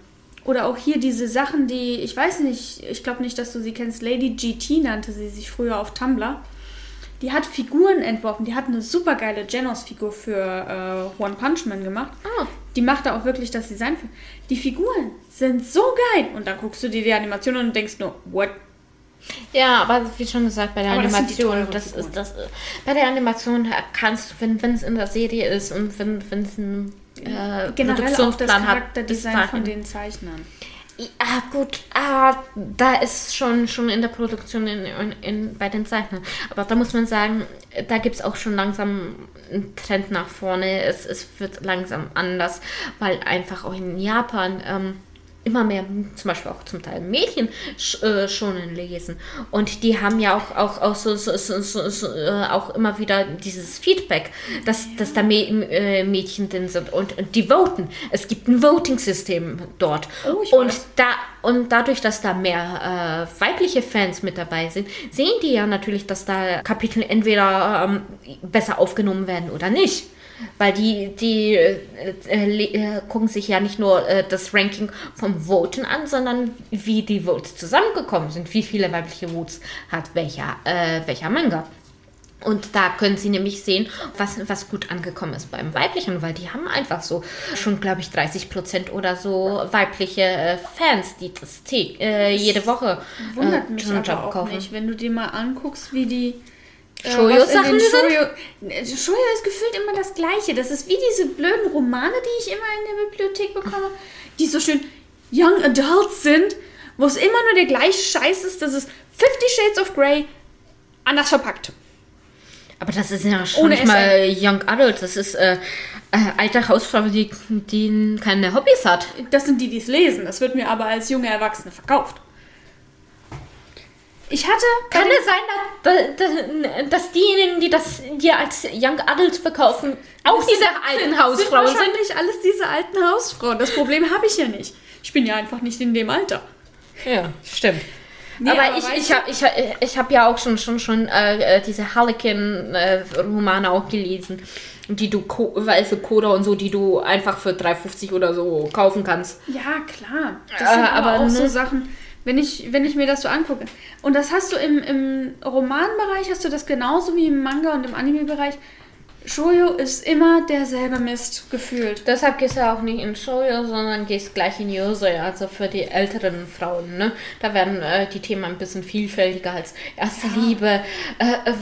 oder auch hier diese Sachen, die, ich weiß nicht, ich glaube nicht, dass du sie kennst, Lady GT nannte sie sich früher auf Tumblr. Die hat Figuren entworfen. Die hat eine super geile Genos-Figur für äh, One Punch Man gemacht. Ah. Die macht da auch wirklich das Design für. Die Figuren sind so geil. Und dann guckst du dir die Animation an und denkst nur, what? Ja, aber wie schon gesagt, bei der Aber das Animation, das Figuren. ist das. äh, Bei der Animation kannst du, wenn es in der Serie ist und wenn es ein äh, Generell auch das Produktionsplan hat, Charakterdesign bis von den Zeichnern. Ja, gut, ah, da ist schon, schon in der Produktion in, in, in, bei den Zeichnern. Aber da muss man sagen, da gibt es auch schon langsam einen Trend nach vorne. Es, es wird langsam anders, weil einfach auch in Japan ähm, immer mehr, zum Beispiel auch zum Teil Mädchen äh, schonen lesen. Und die haben ja auch, auch, auch, so, so, so, so, äh, auch immer wieder dieses Feedback, dass, dass da Mä- äh, Mädchen drin sind und, und die voten. Es gibt ein Voting-System dort. Oh, und weiß. da und dadurch, dass da mehr äh, weibliche Fans mit dabei sind, sehen die ja natürlich, dass da Kapitel entweder ähm, besser aufgenommen werden oder nicht. Weil die, die äh, äh, äh, gucken sich ja nicht nur äh, das Ranking vom Voten an, sondern wie die Votes zusammengekommen sind, wie viele weibliche Votes hat welcher, äh, welcher Manga. Und da können Sie nämlich sehen, was, was gut angekommen ist beim Weiblichen, weil die haben einfach so schon, glaube ich, 30 Prozent oder so weibliche äh, Fans, die das tä- äh, jede Woche Wundert äh, mich Shonen aber auch kaufen. nicht, wenn du dir mal anguckst, wie die Shoujo-Sachen was in den sind? Shoujo- Äh, Shoujo ist gefühlt immer das Gleiche. Das ist wie diese blöden Romane, die ich immer in der Bibliothek bekomme, die so schön Young Adults sind, wo es immer nur der gleiche Scheiß ist. Das ist Fifty Shades of Grey anders verpackt. Aber das ist ja schon Ohne nicht mal Young Adult, das ist äh, äh, alte Hausfrau, die, die keine Hobbys hat. Das sind die, die es lesen. Das wird mir aber als junge Erwachsene verkauft. Ich hatte. Kann es sein, dass, diejenigen, die das dir als Young Adult verkaufen, auch diese alten Hausfrauen sind? wahrscheinlich alles diese alten Hausfrauen. Das Problem habe ich ja nicht. Ich bin ja einfach nicht in dem Alter. Ja, stimmt. Nee, aber, aber ich, ich habe ich, ich hab ja auch schon, schon, schon äh, äh, diese Harlequin-Romane auch gelesen. Die du, Co- weiße Coda und so, die du einfach für 3,50 oder so kaufen kannst. Ja, klar. Das Äh, sind aber, aber auch so ne- Sachen, wenn ich, wenn ich mir das so angucke. Und das hast du im, im Romanbereich, hast du das genauso wie im Manga und im Anime-Bereich. Shoujo ist immer derselbe Mist gefühlt. Deshalb gehst du auch nicht in Shoujo, sondern gehst gleich in Yosei, also für die älteren Frauen. Ne? Da werden äh, die Themen ein bisschen vielfältiger als erste Liebe. Äh, äh,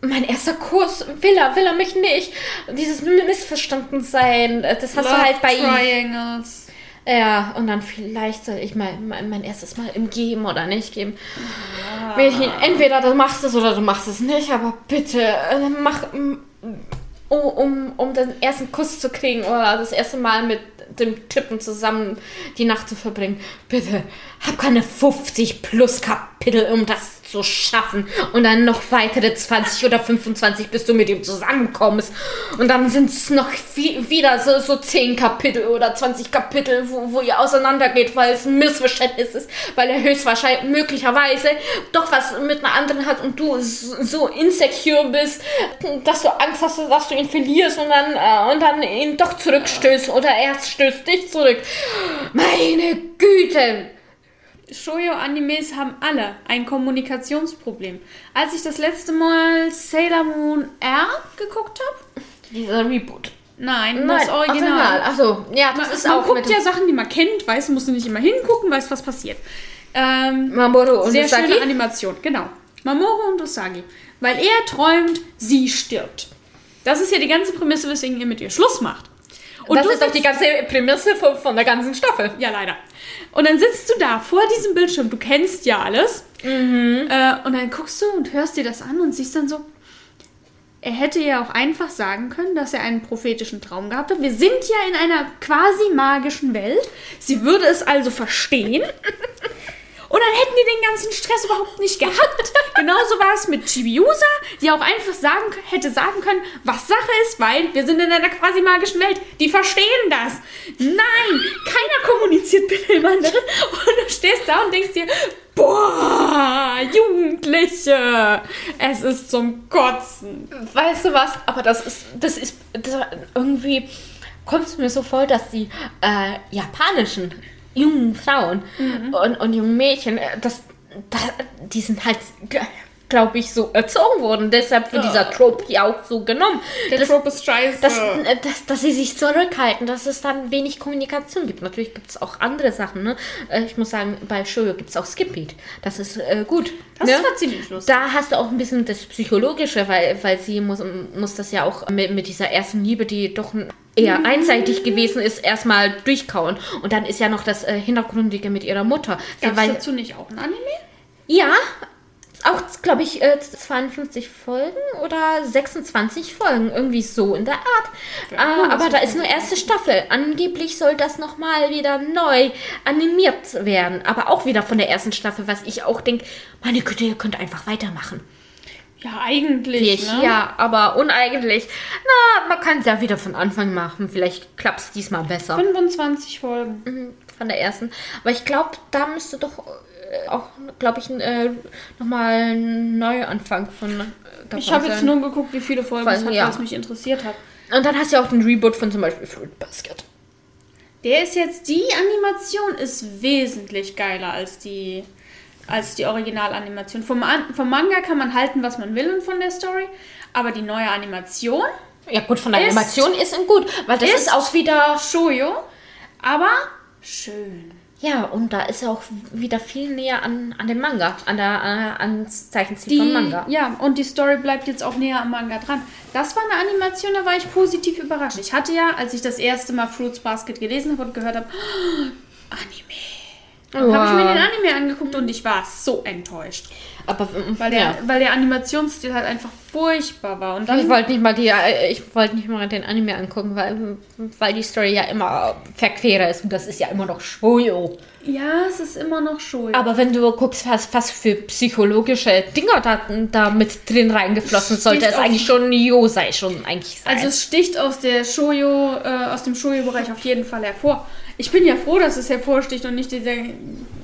mein erster Kuss, will er, will er mich nicht. Dieses Missverstanden sein, äh, das hast du halt bei ihm. Triangles. Ja, und dann vielleicht soll ich mal mein, mein erstes Mal im Geben oder nicht geben. Mädchen, entweder du machst es oder du machst es nicht, aber bitte äh, mach, oh, um, um den ersten Kuss zu kriegen oder das erste Mal mit dem Typen zusammen die Nacht zu verbringen. Bitte, hab keine 50 plus Kapitel, um das zu schaffen. Und dann noch weitere 20 oder 25, bis du mit ihm zusammenkommst. Und dann sind es noch wie, wieder so, so 10 Kapitel oder 20 Kapitel, wo, wo ihr auseinandergeht, weil es ein Missverständnis ist, weil er höchstwahrscheinlich möglicherweise doch was mit einer anderen hat und du so so insecure bist, dass du Angst hast, dass du ihn verlierst und dann, äh, und dann ihn doch zurückstößt oder er stößt dich zurück. Meine Güte! Shoujo-Animes haben alle ein Kommunikationsproblem. Als ich das letzte Mal Sailor Moon R geguckt habe, Dieser Reboot. nein, das Original. Achso, ja, das Man, ist man auch guckt mit ja Sachen, die man kennt, weiß, musst du nicht immer hingucken, weiß, was passiert. Ähm, Mamoru und sehr Usagi. schöne Animation, genau. Mamoru und Usagi. Weil er träumt, sie stirbt. Das ist ja die ganze Prämisse, weswegen ihr mit ihr Schluss macht. Und das ist doch die ganze Prämisse von, von der ganzen Staffel. Ja, leider. Und dann sitzt du da vor diesem Bildschirm, du kennst ja alles. Mhm. Äh, und dann guckst du und hörst dir das an und siehst dann so, er hätte ja auch einfach sagen können, dass er einen prophetischen Traum gehabt hat. Wir sind ja in einer quasi magischen Welt. Sie würde es also verstehen. Und dann hätten die den ganzen Stress überhaupt nicht gehabt. Genauso war es mit Chibiusa, die auch einfach sagen, hätte sagen können, was Sache ist, weil wir sind in einer quasi magischen Welt. Die verstehen das. Nein, keiner kommuniziert mit dem anderen. Und du stehst da und denkst dir, boah, Jugendliche, es ist zum Kotzen. Weißt du was? Aber das ist, das ist, das irgendwie kommt es mir so vor, dass die äh, japanischen jungen Frauen und, und jungen Mädchen, äh, das, da, die sind halt, glaube ich, so erzogen worden. Deshalb wird dieser Trope ja auch so genommen. Der Das- Trope ist scheiße. dass, äh, dass, dass sie sich zurückhalten, dass es dann wenig Kommunikation gibt. Natürlich gibt es auch andere Sachen. Ne? Äh, Ich muss sagen, bei Shoujo gibt es auch Skipbeat. Das ist äh, gut. das ne? war ziemlich lustig. Da hast du auch ein bisschen das Psychologische, weil, weil sie muss, muss das ja auch mit, mit dieser ersten Liebe, die doch eher einseitig gewesen ist, erstmal durchkauen. Und dann ist ja noch das äh, Hintergründige mit ihrer Mutter. Gab es dazu nicht auch ein Anime? ja, auch, glaube ich, äh, 52 Folgen oder 26 Folgen, irgendwie so in der Art. Ja, äh, aber das da ist nur erste Staffel. Angeblich soll das nochmal wieder neu animiert werden. Aber auch wieder von der ersten Staffel, was ich auch denke, meine Güte, ihr könnt einfach weitermachen. Ja, eigentlich. Ich, ne? Ja, aber uneigentlich. Na, man kann es ja wieder von Anfang machen. Vielleicht klappt es diesmal besser. 25 Folgen. Mhm, Von der ersten. Aber ich glaube, da müsste doch äh, auch, glaube ich, äh, nochmal ein Neuanfang von. Äh, Ich habe jetzt nur geguckt, wie viele Folgen es hat, ja. es mich interessiert hat. Und dann hast du ja auch den Reboot von zum Beispiel Fruit Basket. Der ist jetzt, die Animation ist wesentlich geiler als die, als die Originalanimation. Vom, An vom Manga kann man halten, was man will und von der Story, aber die neue Animation, Ja, gut, von der Ist- Animation ist ihm gut, weil das ist, ist- auch wieder. Shoujo, aber schön. Ja, und da ist er auch wieder viel näher an, an den Manga, an der äh, ans Zeichenstil Die, vom Manga. ja, und die Story bleibt jetzt auch näher am Manga dran. Das war eine Animation, da war ich positiv überrascht. Ich hatte ja, als ich das erste Mal Fruits Basket gelesen habe und gehört habe, Anime. Dann habe ich mir den Anime angeguckt und ich war so enttäuscht. Aber Weil der, ja. weil der Animationsstil halt einfach furchtbar war. Und dann, Ich wollte nicht mal die, äh, ich wollte nicht mal den Anime angucken, weil, weil die Story ja immer verquerer ist und das ist ja immer noch Shoujo. ja, es ist immer noch schuld. Aber wenn du guckst, was, was für psychologische Dinger da, da mit drin reingeflossen sollte, sticht es auf- eigentlich schon Yosei schon eigentlich sein. Also es sticht aus der Shoujo, äh, aus dem Shoujo-Bereich auf jeden Fall hervor. Ich bin ja froh, dass es hervorsticht und nicht dieser,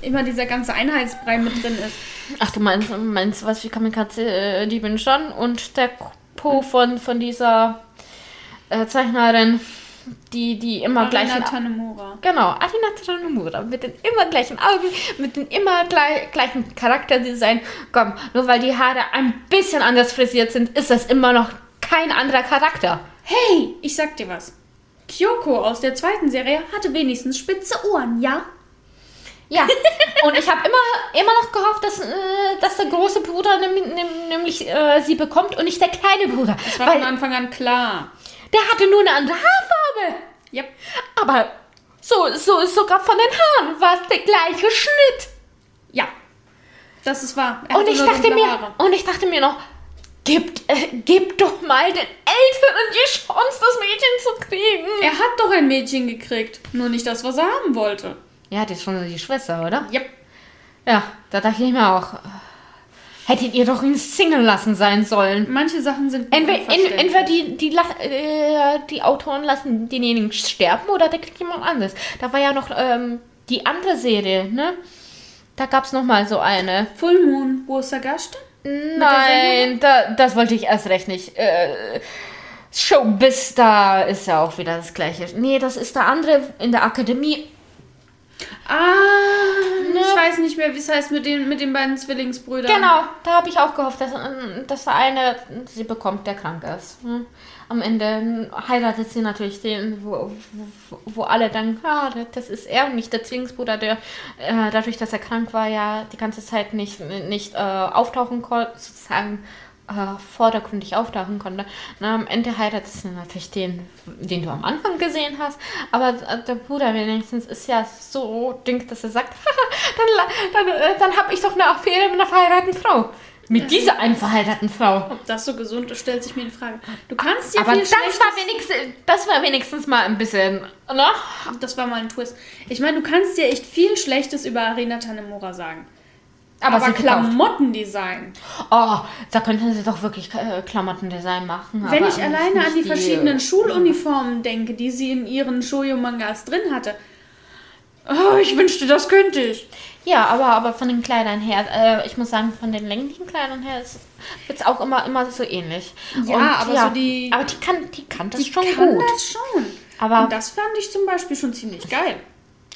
immer dieser ganze Einheitsbrei mit drin ist. Ach, du meinst, meinst was wie Kamikaze äh, Diebin schon und der Po von, von dieser äh, Zeichnerin, die, die immer Arina gleichen... Tanemura. Genau, Arina Tanemura mit den immer gleichen Augen, mit den immer gleich, gleichen Charakterdesign. Komm, nur weil die Haare ein bisschen anders frisiert sind, ist das immer noch kein anderer Charakter. Hey, ich sag dir was. Kyoko aus der zweiten Serie hatte wenigstens spitze Ohren, ja? Ja, und ich habe immer, immer noch gehofft, dass, äh, dass der große Bruder nämlich, nämlich äh, sie bekommt und nicht der kleine Bruder. Das war von Anfang an klar. der hatte nur eine andere Haarfarbe. Yep. Aber so, so sogar von den Haaren war es der gleiche Schnitt. Ja. Das ist wahr. Und ich dachte mir, und ich dachte mir noch, gib, äh, gib doch mal den Eltern die Chance, das Mädchen zu kriegen. Er hat doch ein Mädchen gekriegt. Nur nicht das, was er haben wollte. Ja, das ist schon die Schwester, oder? Yep. Ja, da dachte ich mir auch, hättet ihr doch ihn Single lassen sein sollen. Manche Sachen sind Entweder, entweder die, die, äh, die Autoren lassen denjenigen sterben oder der kriegt jemand anderes. Da war ja noch ähm, die andere Serie, ne? Da gab es nochmal so eine. Full Moon, wo ist Sagashte? Nein, da, das wollte ich erst recht nicht. Äh, Showbiz, da ist ja auch wieder das gleiche. Nee, das ist der andere in der Akademie. Ah, Ne. ich weiß nicht mehr, wie es heißt mit den, mit den beiden Zwillingsbrüdern. Genau, da habe ich auch gehofft, dass, ähm, dass der eine sie bekommt, der krank ist. Hm. Am Ende heiratet sie natürlich den, wo, wo, wo alle denken, ah, das ist er und nicht der Zwillingsbruder, der äh, dadurch, dass er krank war, ja die ganze Zeit nicht, nicht äh, auftauchen konnte, sozusagen äh, vordergründig auftauchen konnte. Na, am Ende heiratet sie natürlich den, den du am Anfang gesehen hast, aber äh, der Bruder wenigstens ist ja so ding, dass er sagt, dann, dann, äh, dann habe ich doch eine Affäre mit einer verheirateten Frau. Mit dieser einen verheirateten Frau. Ob das so gesund ist, stellt sich mir die Frage. Du kannst ja Aber viel das war, Schlechtes- wenigstens, das war wenigstens mal ein bisschen, ne? Das war mal ein Twist. Ich meine, du kannst ja echt viel Schlechtes über Arena Tanemura sagen. Aber, Aber. Klamottendesign. Oh, da könnten sie doch wirklich äh, Klamottendesign machen. Wenn ich alleine an die verschiedenen äh, Schuluniformen denke, die sie in ihren Shoujo-Mangas drin hatte. Oh, ich wünschte, das könnte ich. Ja, aber, aber von den Kleidern her, äh, ich muss sagen, von den länglichen Kleidern her wird es auch immer, immer so ähnlich. Ja, aber so die- Aber die kann, die kann das Die schon kann gut. das schon. Aber- Und das fand ich zum Beispiel schon ziemlich geil.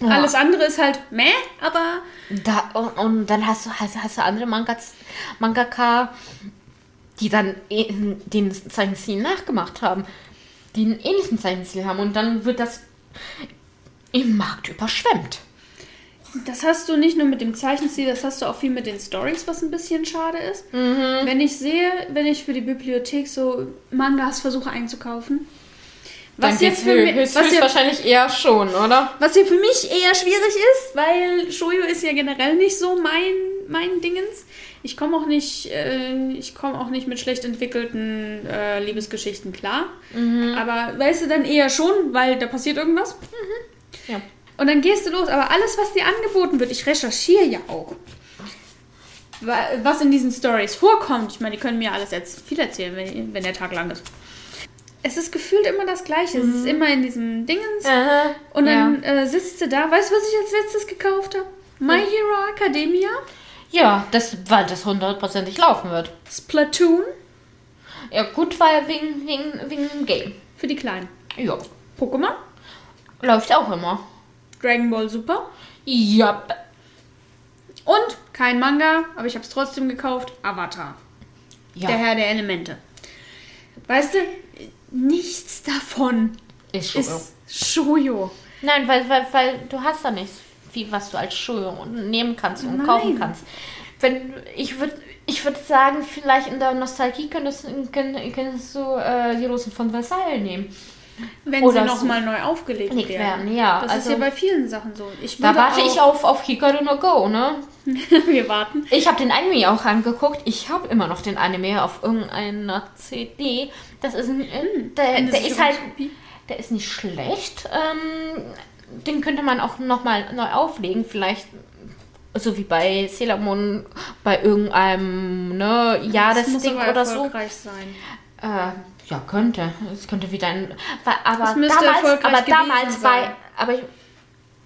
Ja. Alles andere ist halt meh, aber Da, und, und dann hast du, hast, hast du andere Mangas, Mangaka, die dann eh- den Zeichenstil nachgemacht haben, die einen ähnlichen Zeichenstil haben und dann wird das im Markt überschwemmt. Das hast du nicht nur mit dem Zeichenstil, das hast du auch viel mit den Stories, was ein bisschen schade ist. Mhm. Wenn ich sehe, wenn ich für die Bibliothek so Mangas versuche einzukaufen, was ja, für mich, was, ja, wahrscheinlich eher schon, oder? was ja für mich eher schwierig ist, weil Shoujo ist ja generell nicht so mein, mein Dingens. Ich komme auch nicht, äh, ich komme auch nicht mit schlecht entwickelten äh, Liebesgeschichten klar. Mhm. Aber weißt du dann eher schon, weil da passiert irgendwas. Ja. Und dann gehst du los. Aber alles, was dir angeboten wird, ich recherchiere ja auch. Wa- Was in diesen Stories vorkommt. Ich meine, die können mir alles jetzt viel erzählen, wenn, wenn der Tag lang ist. Es ist gefühlt immer das Gleiche. Es ist immer in diesem Dingens. Aha. Und dann äh, sitzt du da. Weißt du, was ich als letztes gekauft habe? My Hero Academia, Ja, das, weil das hundertprozentig laufen wird. Splatoon Ja, gut, weil wegen, wegen, wegen dem Game. für die Kleinen. Ja, Pokémon, läuft auch immer. Dragon Ball Super Ja. und kein Manga, aber ich habe es trotzdem gekauft. Avatar. Ja, Der Herr der Elemente. Weißt du, nichts davon ist schon. ist Shoujo. Nein, weil, weil, weil du hast da nichts, wie, was du als Schuhe nehmen kannst und Nein. kaufen kannst. Wenn, ich würde ich würd sagen, vielleicht in der Nostalgie könntest, könnt- könntest du äh, die Rosen von Versailles nehmen. Wenn Oder sie nochmal neu aufgelegt Gelegt werden. werden, ja, Das also- ist ja bei vielen Sachen so. Ich Da warte ich auf, auf Hikaru no Go, ne? Wir warten. Ich habe den Anime auch angeguckt. Ich habe immer noch den Anime auf irgendeiner CD. Das ist ein, äh, der, Eine der ist halt, der ist nicht schlecht. Ähm, den könnte man auch nochmal neu auflegen. Vielleicht so wie bei Sailor Moon bei irgendeinem ne, Das muss Jahresding aber oder so. sein. Äh, ja, könnte. Es könnte wieder ein. Aber damals, aber damals war. Aber ich,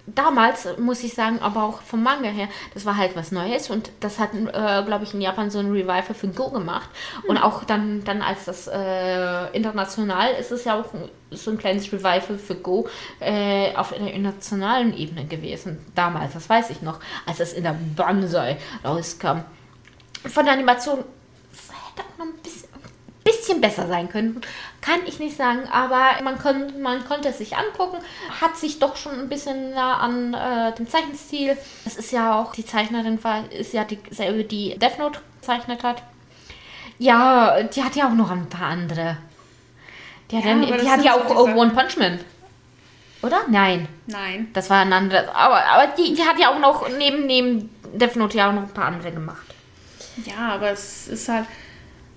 damals, muss ich sagen, aber auch vom Manga her, das war halt was Neues und das hat, äh, glaube ich, in Japan so ein Revival für Go gemacht. Und auch dann, dann als das äh, international ist es ja auch so ein kleines Revival für Go äh, auf einer internationalen Ebene gewesen. Damals, das weiß ich noch, als es in der Banzai rauskam. Von der Animation hätte auch noch ein bisschen bisschen besser sein können. Kann ich nicht sagen, aber man, kon man konnte es sich angucken. Hat sich doch schon ein bisschen nah an äh, dem Zeichenstil. Es ist ja auch, die Zeichnerin war, ist ja dieselbe, die Death Note gezeichnet hat. Ja, die hat ja auch noch ein paar andere. Die hat ja, ja die hat ja auch so One Punch Man. Oder? Nein. Nein. Das war ein anderes. Aber, aber die, die hat ja auch noch neben, neben Death Note ja auch noch ein paar andere gemacht. Ja, aber es ist halt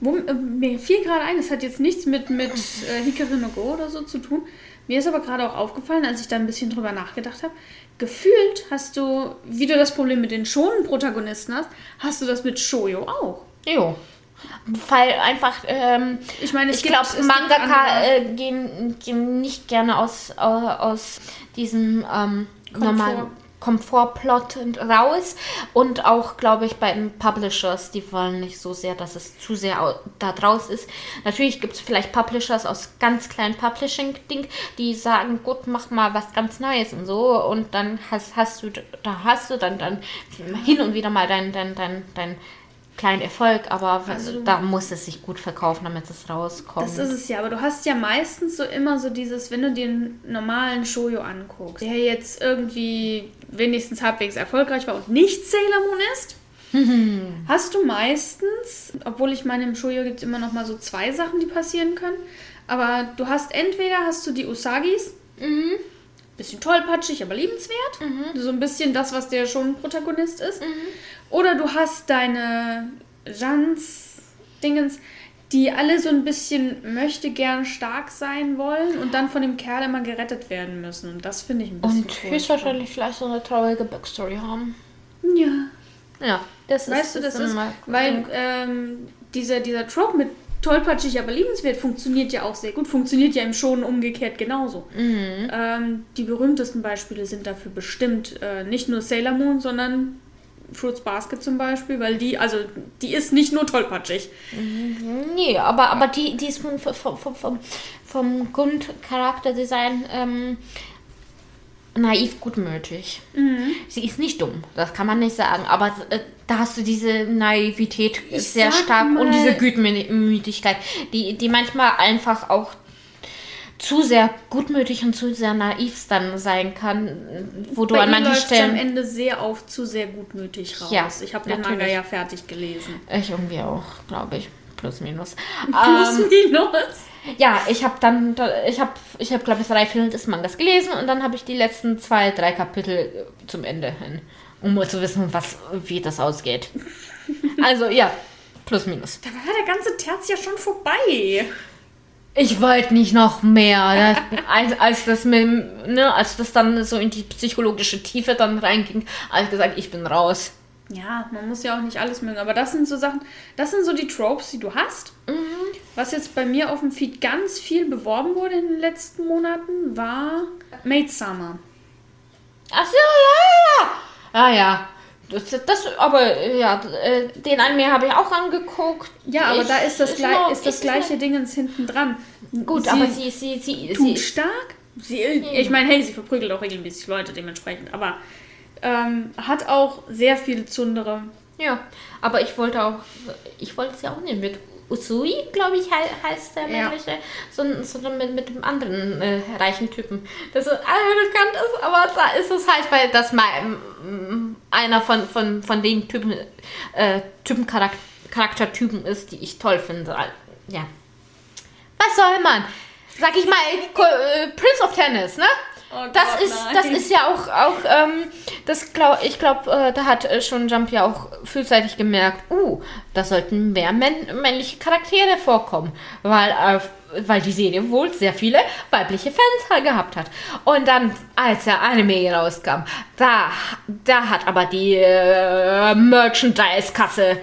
wo, äh, mir fiel gerade ein, es hat jetzt nichts mit, mit äh, Hikaru no Go oder so zu tun. Mir ist aber gerade auch aufgefallen, als ich da ein bisschen drüber nachgedacht habe, gefühlt hast du, wie du das Problem mit den schonen Protagonisten hast, hast du das mit Shoyo auch. Jo. Weil einfach, ähm, ich meine, ich glaube, Mangaka äh, gehen, gehen nicht gerne aus, aus, aus diesem ähm, normalen Komfortplot raus. Und auch, glaube ich, bei den Publishers, die wollen nicht so sehr, dass es zu sehr da draus ist. Natürlich gibt es vielleicht Publishers aus ganz kleinen Publishing-Ding, die sagen, gut, mach mal was ganz Neues und so. Und dann hast, hast du, da hast du dann, dann hin und wieder mal dein, dein, dein, dein kleinen Erfolg, aber also, da muss es sich gut verkaufen, damit es rauskommt. Das ist es ja, aber du hast ja meistens so immer so dieses, wenn du den normalen Shoujo anguckst, der jetzt irgendwie wenigstens halbwegs erfolgreich war und nicht Sailor Moon ist, hast du meistens, obwohl ich meine, im Shoujo gibt es immer noch mal so zwei Sachen, die passieren können, aber du hast entweder hast du die Usagis, mhm. bisschen tollpatschig, aber liebenswert, mhm. so ein bisschen das, was der schon Protagonist ist, mhm. Oder du hast deine Jans-Dingens, die alle so ein bisschen möchte gern stark sein wollen und dann von dem Kerl immer gerettet werden müssen. Und das finde ich ein bisschen Und höchstwahrscheinlich vielleicht so eine traurige Backstory haben. Ja. Ja, das weißt ist, du, das ist, weil ähm, dieser, dieser Trope mit tollpatschig, aber liebenswert funktioniert ja auch sehr gut. Funktioniert ja im Schon umgekehrt genauso. Mhm. Ähm, die berühmtesten Beispiele sind dafür bestimmt äh, nicht nur Sailor Moon, sondern Fruits Basket zum Beispiel, weil die, also die ist nicht nur tollpatschig. Mhm. Nee, aber, aber die, die ist vom, vom, vom, vom Grundcharakterdesign ähm, naiv gutmütig. Mhm. Sie ist nicht dumm, das kann man nicht sagen, aber äh, da hast du diese Naivität ich sehr stark und diese Gütmütigkeit, die, die manchmal einfach auch zu sehr gutmütig und zu sehr naiv dann sein kann, wo du Bei an manchen Stellen am Ende sehr auf zu sehr gutmütig raus. Ja, ich habe den Manga ja fertig gelesen. Ich irgendwie auch, glaube ich, plus minus. Plus ähm, minus. Ja, ich habe dann, ich habe, ich habe glaube ich drei Viertel des Mangas gelesen und dann habe ich die letzten zwei, drei Kapitel zum Ende hin, um mal zu wissen, was, wie das ausgeht. also ja, plus minus. Da war der ganze Terz ja schon vorbei. Ich wollte nicht noch mehr, als, als, das mit, ne, als das dann so in die psychologische Tiefe dann reinging, als gesagt, ich bin raus. Ja, man muss ja auch nicht alles mögen, aber das sind so Sachen, das sind so die Tropes, die du hast. Mhm. Was jetzt bei mir auf dem Feed ganz viel beworben wurde in den letzten Monaten, war Maid Summer. Ach so, ja, ja. Ah ja, das, das, aber ja, äh, den Anime habe ich auch angeguckt. Ja, aber ich, da ist das, ist noch, ist das gleiche Dingens hinten dran. Gut, sie, aber sie, sie, sie, tut sie stark. Sie, ich meine, hey, sie verprügelt auch regelmäßig Leute dementsprechend, aber ähm, hat auch sehr viele Zundere. Ja, aber ich wollte auch, ich wollte sie auch nicht mit Usui, glaube ich, heißt der männliche, ja. sondern so mit, mit dem anderen äh, reichen Typen, der so bekannt ist, aber da ist es halt, weil das mal ähm, einer von, von, von den Typen, äh, Typen Charakter, Charaktertypen ist, die ich toll finde. Ja. Was soll man? Sag ich mal, äh, Prince of Tennis, ne? Oh das Gott, ist, nein. das ist ja auch, auch ähm, das glaub, ich glaube, äh, da hat äh, schon Jump ja auch frühzeitig gemerkt, uh, da sollten mehr männ männliche Charaktere vorkommen, weil, äh, weil die Serie wohl sehr viele weibliche Fans gehabt hat. Und dann, als der Anime rauskam, da, da hat aber die äh, Merchandise-Kasse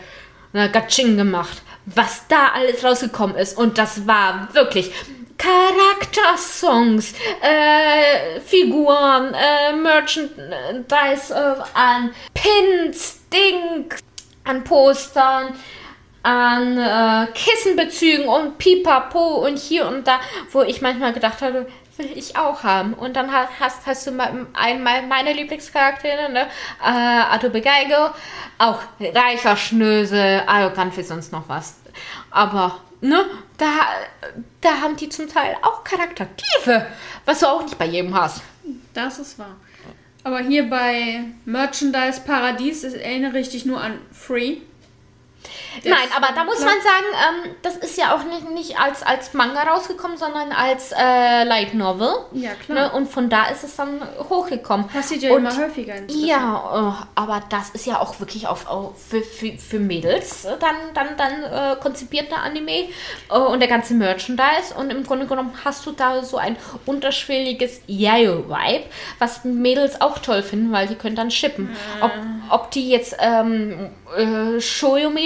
ne, Gatsching gemacht was da alles rausgekommen ist. Und das war wirklich Charaktersongs, äh, Figuren, äh, Merchandise an Pins, Dings, an Postern, an äh, Kissenbezügen und Pipapo und hier und da, wo ich manchmal gedacht habe, will ich auch haben. Und dann hast, hast du mal einmal meine Lieblingscharaktere, ne? Äh, Adobe Geigo, auch reicher Schnösel, arrogant wie sonst noch was. Aber, ne, da, da haben die zum Teil auch Charaktertiefe, was du auch nicht bei jedem hast. Das ist wahr. Aber hier bei Merchandise Paradies erinnere ich dich nur an Free. Nein, aber da muss man sagen, ähm, das ist ja auch nicht, nicht als, als Manga rausgekommen, sondern als äh, Light Novel. Ja, klar. Ne? Und von da ist es dann hochgekommen. Passiert ja und, immer häufiger. Ja, oh, aber das ist ja auch wirklich auf, auf für, für, für Mädels äh, dann, dann, dann äh, konzipierter Anime äh, und der ganze Merchandise. Und im Grunde genommen hast du da so ein unterschwelliges Yayo-Vibe, was Mädels auch toll finden, weil die können dann shippen. Mhm. Ob, ob die jetzt ähm, äh,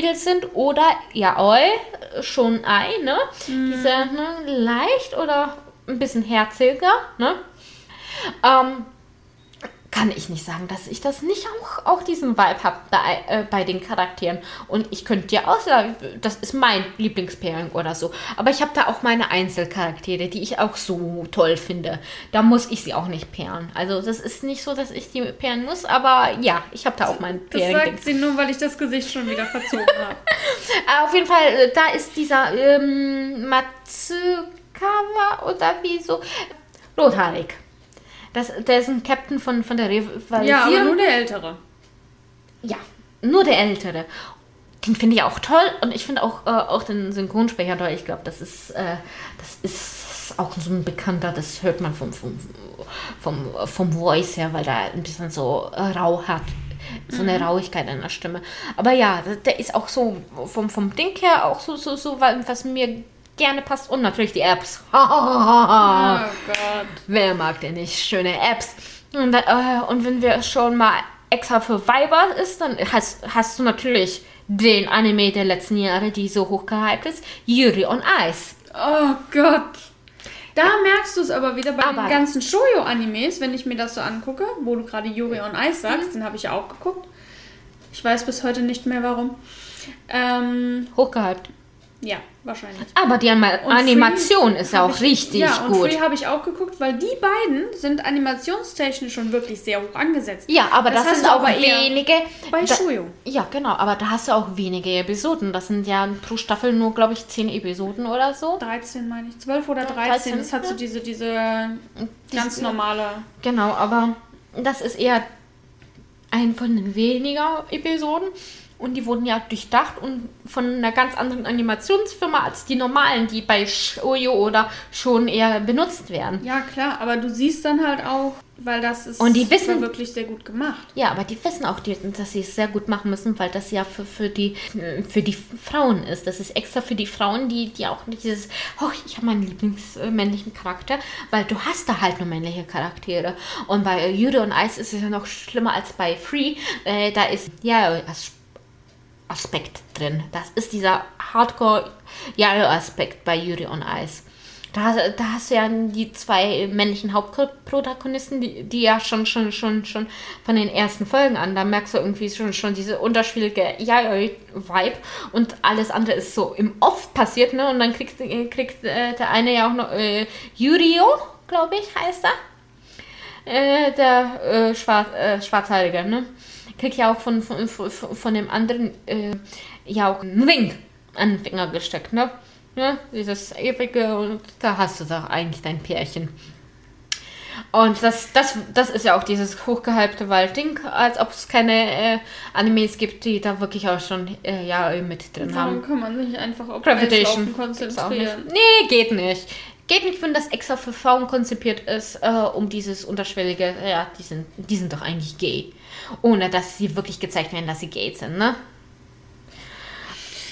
Shoujo-Mädels sind oder Yaoi, schon ein, ne? Mhm. Diese ne, leicht oder ein bisschen herziger, ne? Ähm, kann ich nicht sagen, dass ich das nicht auch, auch diesen Vibe habe bei, äh, bei den Charakteren. Und ich könnte dir auch sagen, das ist mein Lieblingspairing oder so. Aber ich habe da auch meine Einzelcharaktere, die ich auch so toll finde. Da muss ich sie auch nicht pairen. Also das ist nicht so, dass ich die pairen muss, aber ja, ich habe da auch mein Pairing. Das sagt sie nur, weil ich das Gesicht schon wieder verzogen habe. Auf jeden Fall, äh, da ist dieser ähm, Matsukawa oder wie so, rothaarig. Das, der ist ein Captain von, von der Rivalisierung. Ja, aber nur der Ältere. Ja, nur der Ältere. Den finde ich auch toll und ich finde auch, äh, auch den Synchronsprecher toll. Ich glaube, das ist, äh, das ist auch so ein bekannter, das hört man vom, vom, vom, vom Voice her, weil der ein bisschen so äh, rau hat. So eine mhm. Rauigkeit in der Stimme. Aber ja, der ist auch so vom, vom Ding her auch so, so, so was mir gerne passt. Und natürlich die Apps. oh Gott. Wer mag denn nicht schöne Apps? Und, äh, und wenn wir schon mal extra für Weiber ist, dann hast, hast du natürlich den Anime der letzten Jahre, die so hochgehypt ist, Yuri on Ice. Oh Gott. Da merkst du es aber wieder bei aber den ganzen Shoujo-Animes, wenn ich mir das so angucke, wo du gerade Yuri on Ice sagst, mhm. den habe ich ja auch geguckt. Ich weiß bis heute nicht mehr warum. Ähm, Hochgehypt. Ja, wahrscheinlich. Aber die Anima und Animation Free ist ja auch ich, richtig ja, gut. Ja, und Free habe ich auch geguckt, weil die beiden sind animationstechnisch schon wirklich sehr hoch angesetzt. Ja, aber das, das sind auch wenige. Bei da, Schuyo. Ja, genau, aber da hast du auch wenige Episoden. Das sind ja pro Staffel nur, glaube ich, 10 Episoden oder so. 13 meine ich. 12 oder 13. 13 das hat so diese, diese ganz diese, normale. Genau, aber das ist eher ein von den weniger Episoden. Und die wurden ja durchdacht und von einer ganz anderen Animationsfirma als die normalen, die bei Shoujo oder schon eher benutzt werden. Ja, klar, aber du siehst dann halt auch, weil das ist und die wissen, wirklich sehr gut gemacht. Ja, aber die wissen auch, dass sie es sehr gut machen müssen, weil das ja für, für, die, für die Frauen ist. Das ist extra für die Frauen, die, die auch nicht dieses, oh, ich habe meinen Lieblingsmännlichen Charakter, weil du hast da halt nur männliche Charaktere. Und bei Jude und Ice ist es ja noch schlimmer als bei Free. Äh, da ist, ja, als Aspekt drin. Das ist dieser Hardcore-Yaro-Aspekt bei Yuri on Ice. Da, da hast du ja die zwei männlichen Hauptprotagonisten, die, die ja schon, schon, schon, schon von den ersten Folgen an, da merkst du irgendwie schon, schon diese unterschwellige Yayoi-Vibe und alles andere ist so im Off passiert, ne? Und dann kriegt, kriegt äh, der eine ja auch noch äh, Yurio, glaube ich, heißt er. Äh, der äh, Schwarz, äh, Schwarzhaarige, ne? Krieg ja auch von, von, von dem anderen äh, ja auch einen Ring an den Finger gesteckt, ne? ne? Dieses ewige und da hast du doch eigentlich dein Pärchen. Und das, das, das ist ja auch dieses hochgehypte Waldding, als ob es keine äh, Animes gibt, die da wirklich auch schon äh, ja mit drin Warum haben. kann man sich einfach auf Gravitation konzentrieren? Nee, geht nicht. Geht nicht, wenn das extra für Frauen konzipiert ist, äh, um dieses unterschwellige, ja, die sind, die sind doch eigentlich gay ohne dass sie wirklich gezeigt werden, dass sie gay sind, ne?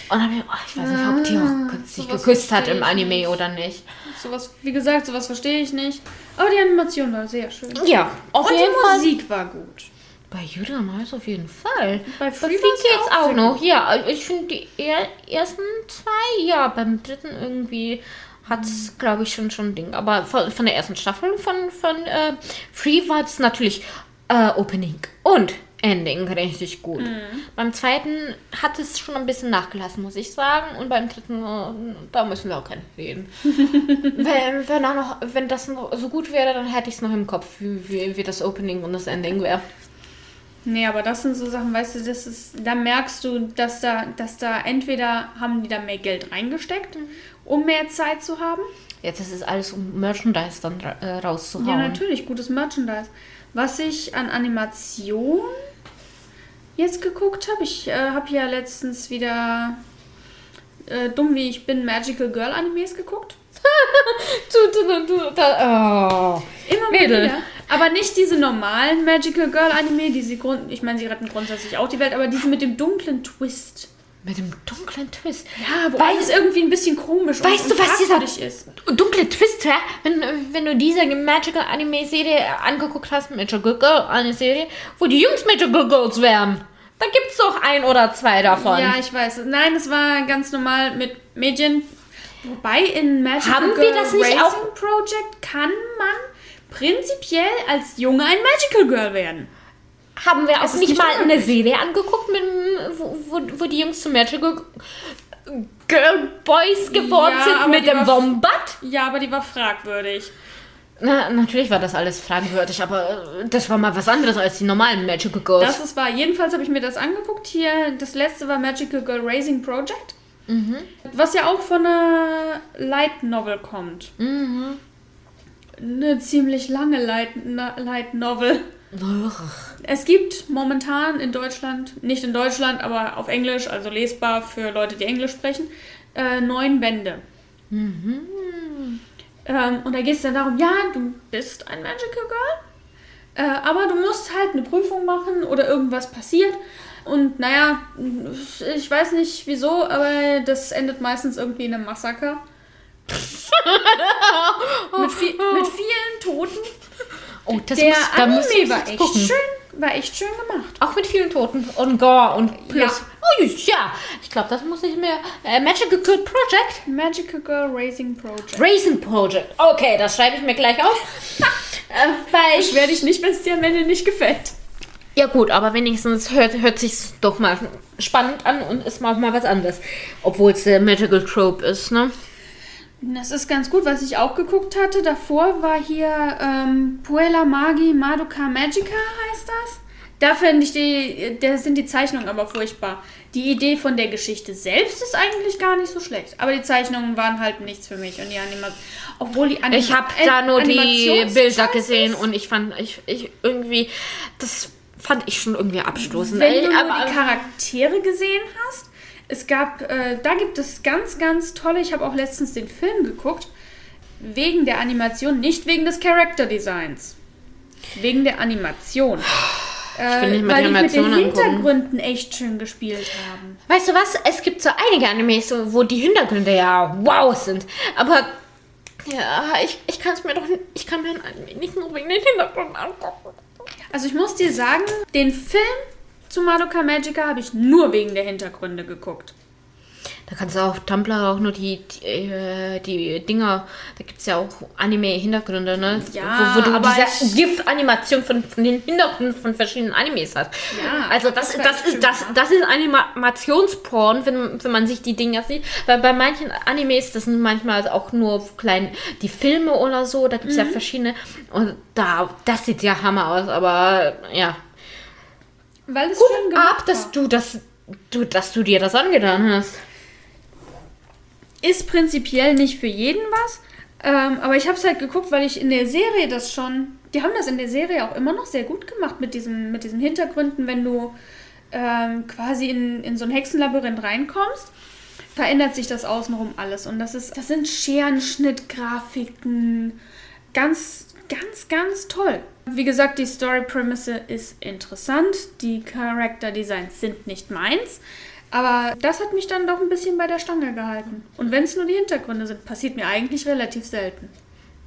Und dann ich, oh, ich weiß nicht, ob die auch sich geküsst hat im Anime nicht. oder nicht. Sowas, wie gesagt, sowas verstehe ich nicht. Aber die Animation war sehr schön. Ja, auf Und jeden die Fall. Musik war gut. Bei Judah Miles auf jeden Fall. Bei Free, Free auch, auch noch. Ja, ich finde die ersten zwei, ja, beim dritten irgendwie hat es, glaube ich, schon schon ein Ding. Aber von, von der ersten Staffel von, von äh, Free war es natürlich äh, Opening und Ending richtig gut. Beim zweiten hat es schon ein bisschen nachgelassen, muss ich sagen. Und beim dritten, da müssen wir auch keinen reden. wenn, wenn, noch, wenn das noch so gut wäre, dann hätte ich es noch im Kopf, wie, wie, wie das Opening und das Ending wäre. Nee, aber das sind so Sachen, weißt du, das ist, da merkst du, dass da, dass da entweder haben die da mehr Geld reingesteckt, um mehr Zeit zu haben. Jetzt ist es alles, um Merchandise dann äh, rauszuhauen. Ja, natürlich, gutes Merchandise. Was ich an Animation jetzt geguckt habe, ich äh, habe ja letztens wieder, äh, dumm wie ich bin, Magical Girl Animes geguckt. Du, du, du, da, oh. Immer Mädel. wieder. Aber nicht diese normalen Magical Girl Anime, die sie grund ich meine, sie retten grundsätzlich auch die Welt, aber diese mit dem dunklen Twist. Mit dem dunklen Twist. Ja, wo Weißt- alles irgendwie ein bisschen komisch Weißt und, du, was dieser- ist. Dunkle Twist, ja? Wenn, wenn du diese Magical Anime Serie angeguckt hast, Magical Girl eine Serie, wo die Jungs Magical Girls wären. Da gibt's doch ein oder zwei davon. Ja, ich weiß. Nein, es war ganz normal mit Mädchen. Wobei in Magical Haben wir Girl das nicht Racing auch- Project kann man prinzipiell als Junge ein Magical Girl werden. Haben wir auch nicht nicht mal eine unmöglich. Serie angeguckt, mit, wo, wo, wo die Jungs zu Magical Girl Boys geworden Ja, sind mit dem Wombat? Ja, aber die war fragwürdig. Na, natürlich war das alles fragwürdig, aber äh, das war mal was anderes als die normalen Magical Girls. Das ist war, jedenfalls habe ich mir das angeguckt. Hier, das letzte war Magical Girl Racing Project. Mhm. Was ja auch von einer Light Novel kommt. Mhm. Eine ziemlich lange Light, Light Novel. Ugh. Es gibt momentan in Deutschland, nicht in Deutschland, aber auf Englisch, also lesbar für Leute, die Englisch sprechen, äh, neun Bände. Ähm, und da geht es dann darum, ja, du bist ein Magical Girl, äh, aber du musst halt eine Prüfung machen oder irgendwas passiert. Und naja, ich weiß nicht wieso, aber das endet meistens irgendwie in einem Massaker. mit, vi mit vielen Toten. Oh, das Der muss, da Anime muss ich war echt gucken. schön, war echt schön gemacht. Auch mit vielen Toten und Gore und plus. Ja. Oh ja, ich glaube, das muss ich mir. Äh, Magical Girl Project? Magical Girl Racing Project. Racing Project. Okay, das schreibe ich mir gleich auf. äh, weil ich Beschwer dich nicht, wenn es dir am Ende nicht gefällt. Ja gut, aber wenigstens hört, hört sich doch mal spannend an und ist mal auch mal was anderes. Obwohl es der Magical Trope ist, ne? Das ist ganz gut, was ich auch geguckt hatte. Davor war hier ähm, Puella Magi Madoka Magica heißt das. Da finde ich die, da sind die Zeichnungen aber furchtbar. Die Idee von der Geschichte selbst ist eigentlich gar nicht so schlecht. Aber die Zeichnungen waren halt nichts für mich. Und die Animation, obwohl die Anima Ich habe da nur die Bilder gesehen und ich fand, ich, ich irgendwie, das fand ich schon irgendwie abstoßend. Wenn du nur aber- die Charaktere gesehen hast, es gab, äh, da gibt es ganz, ganz tolle, ich habe auch letztens den Film geguckt, wegen der Animation, nicht wegen des Character Designs. Wegen der Animation. Äh, will nicht mit weil die mit den angucken. Hintergründen echt schön gespielt haben. Weißt du was? Es gibt so einige Animes, wo die Hintergründe ja wow sind. Aber ja, ich, ich kann es mir doch ich kann mir ein Anime nicht nur wegen den Hintergründen angucken. Also ich muss dir sagen, den Film zu Madoka Magica habe ich nur wegen der Hintergründe geguckt. Da kannst du auf Tumblr auch nur die, die, äh, die Dinger, da gibt es ja auch Anime-Hintergründe, ne? Ja, wo, wo du aber diese GIF-Animation von, von den Hintergründen von verschiedenen Animes hast. Ja, also das, das das, ist, das, gemacht. das ist Animationsporn, wenn, wenn man sich die Dinger sieht. Weil bei manchen Animes, das sind manchmal auch nur klein, die Filme oder so, da gibt es Mhm. ja verschiedene. Und da, das sieht ja Hammer aus, aber ja. Weil es Gut schön gemacht ab, dass war. du das, du, dass du dir das angetan hast. Ist prinzipiell nicht für jeden was. Ähm, aber ich habe es halt geguckt, weil ich in der Serie das schon. Die haben das in der Serie auch immer noch sehr gut gemacht mit diesen, mit diesen Hintergründen, wenn du ähm, quasi in, in so ein Hexenlabyrinth reinkommst. Verändert sich das außenrum alles. Und das ist, das sind Scherenschnittgrafiken. Ganz, ganz, ganz toll. Wie gesagt, die Story-Prämisse ist interessant. Die Charakterdesigns sind nicht meins. Aber das hat mich dann doch ein bisschen bei der Stange gehalten. Und wenn es nur die Hintergründe sind, passiert mir eigentlich relativ selten.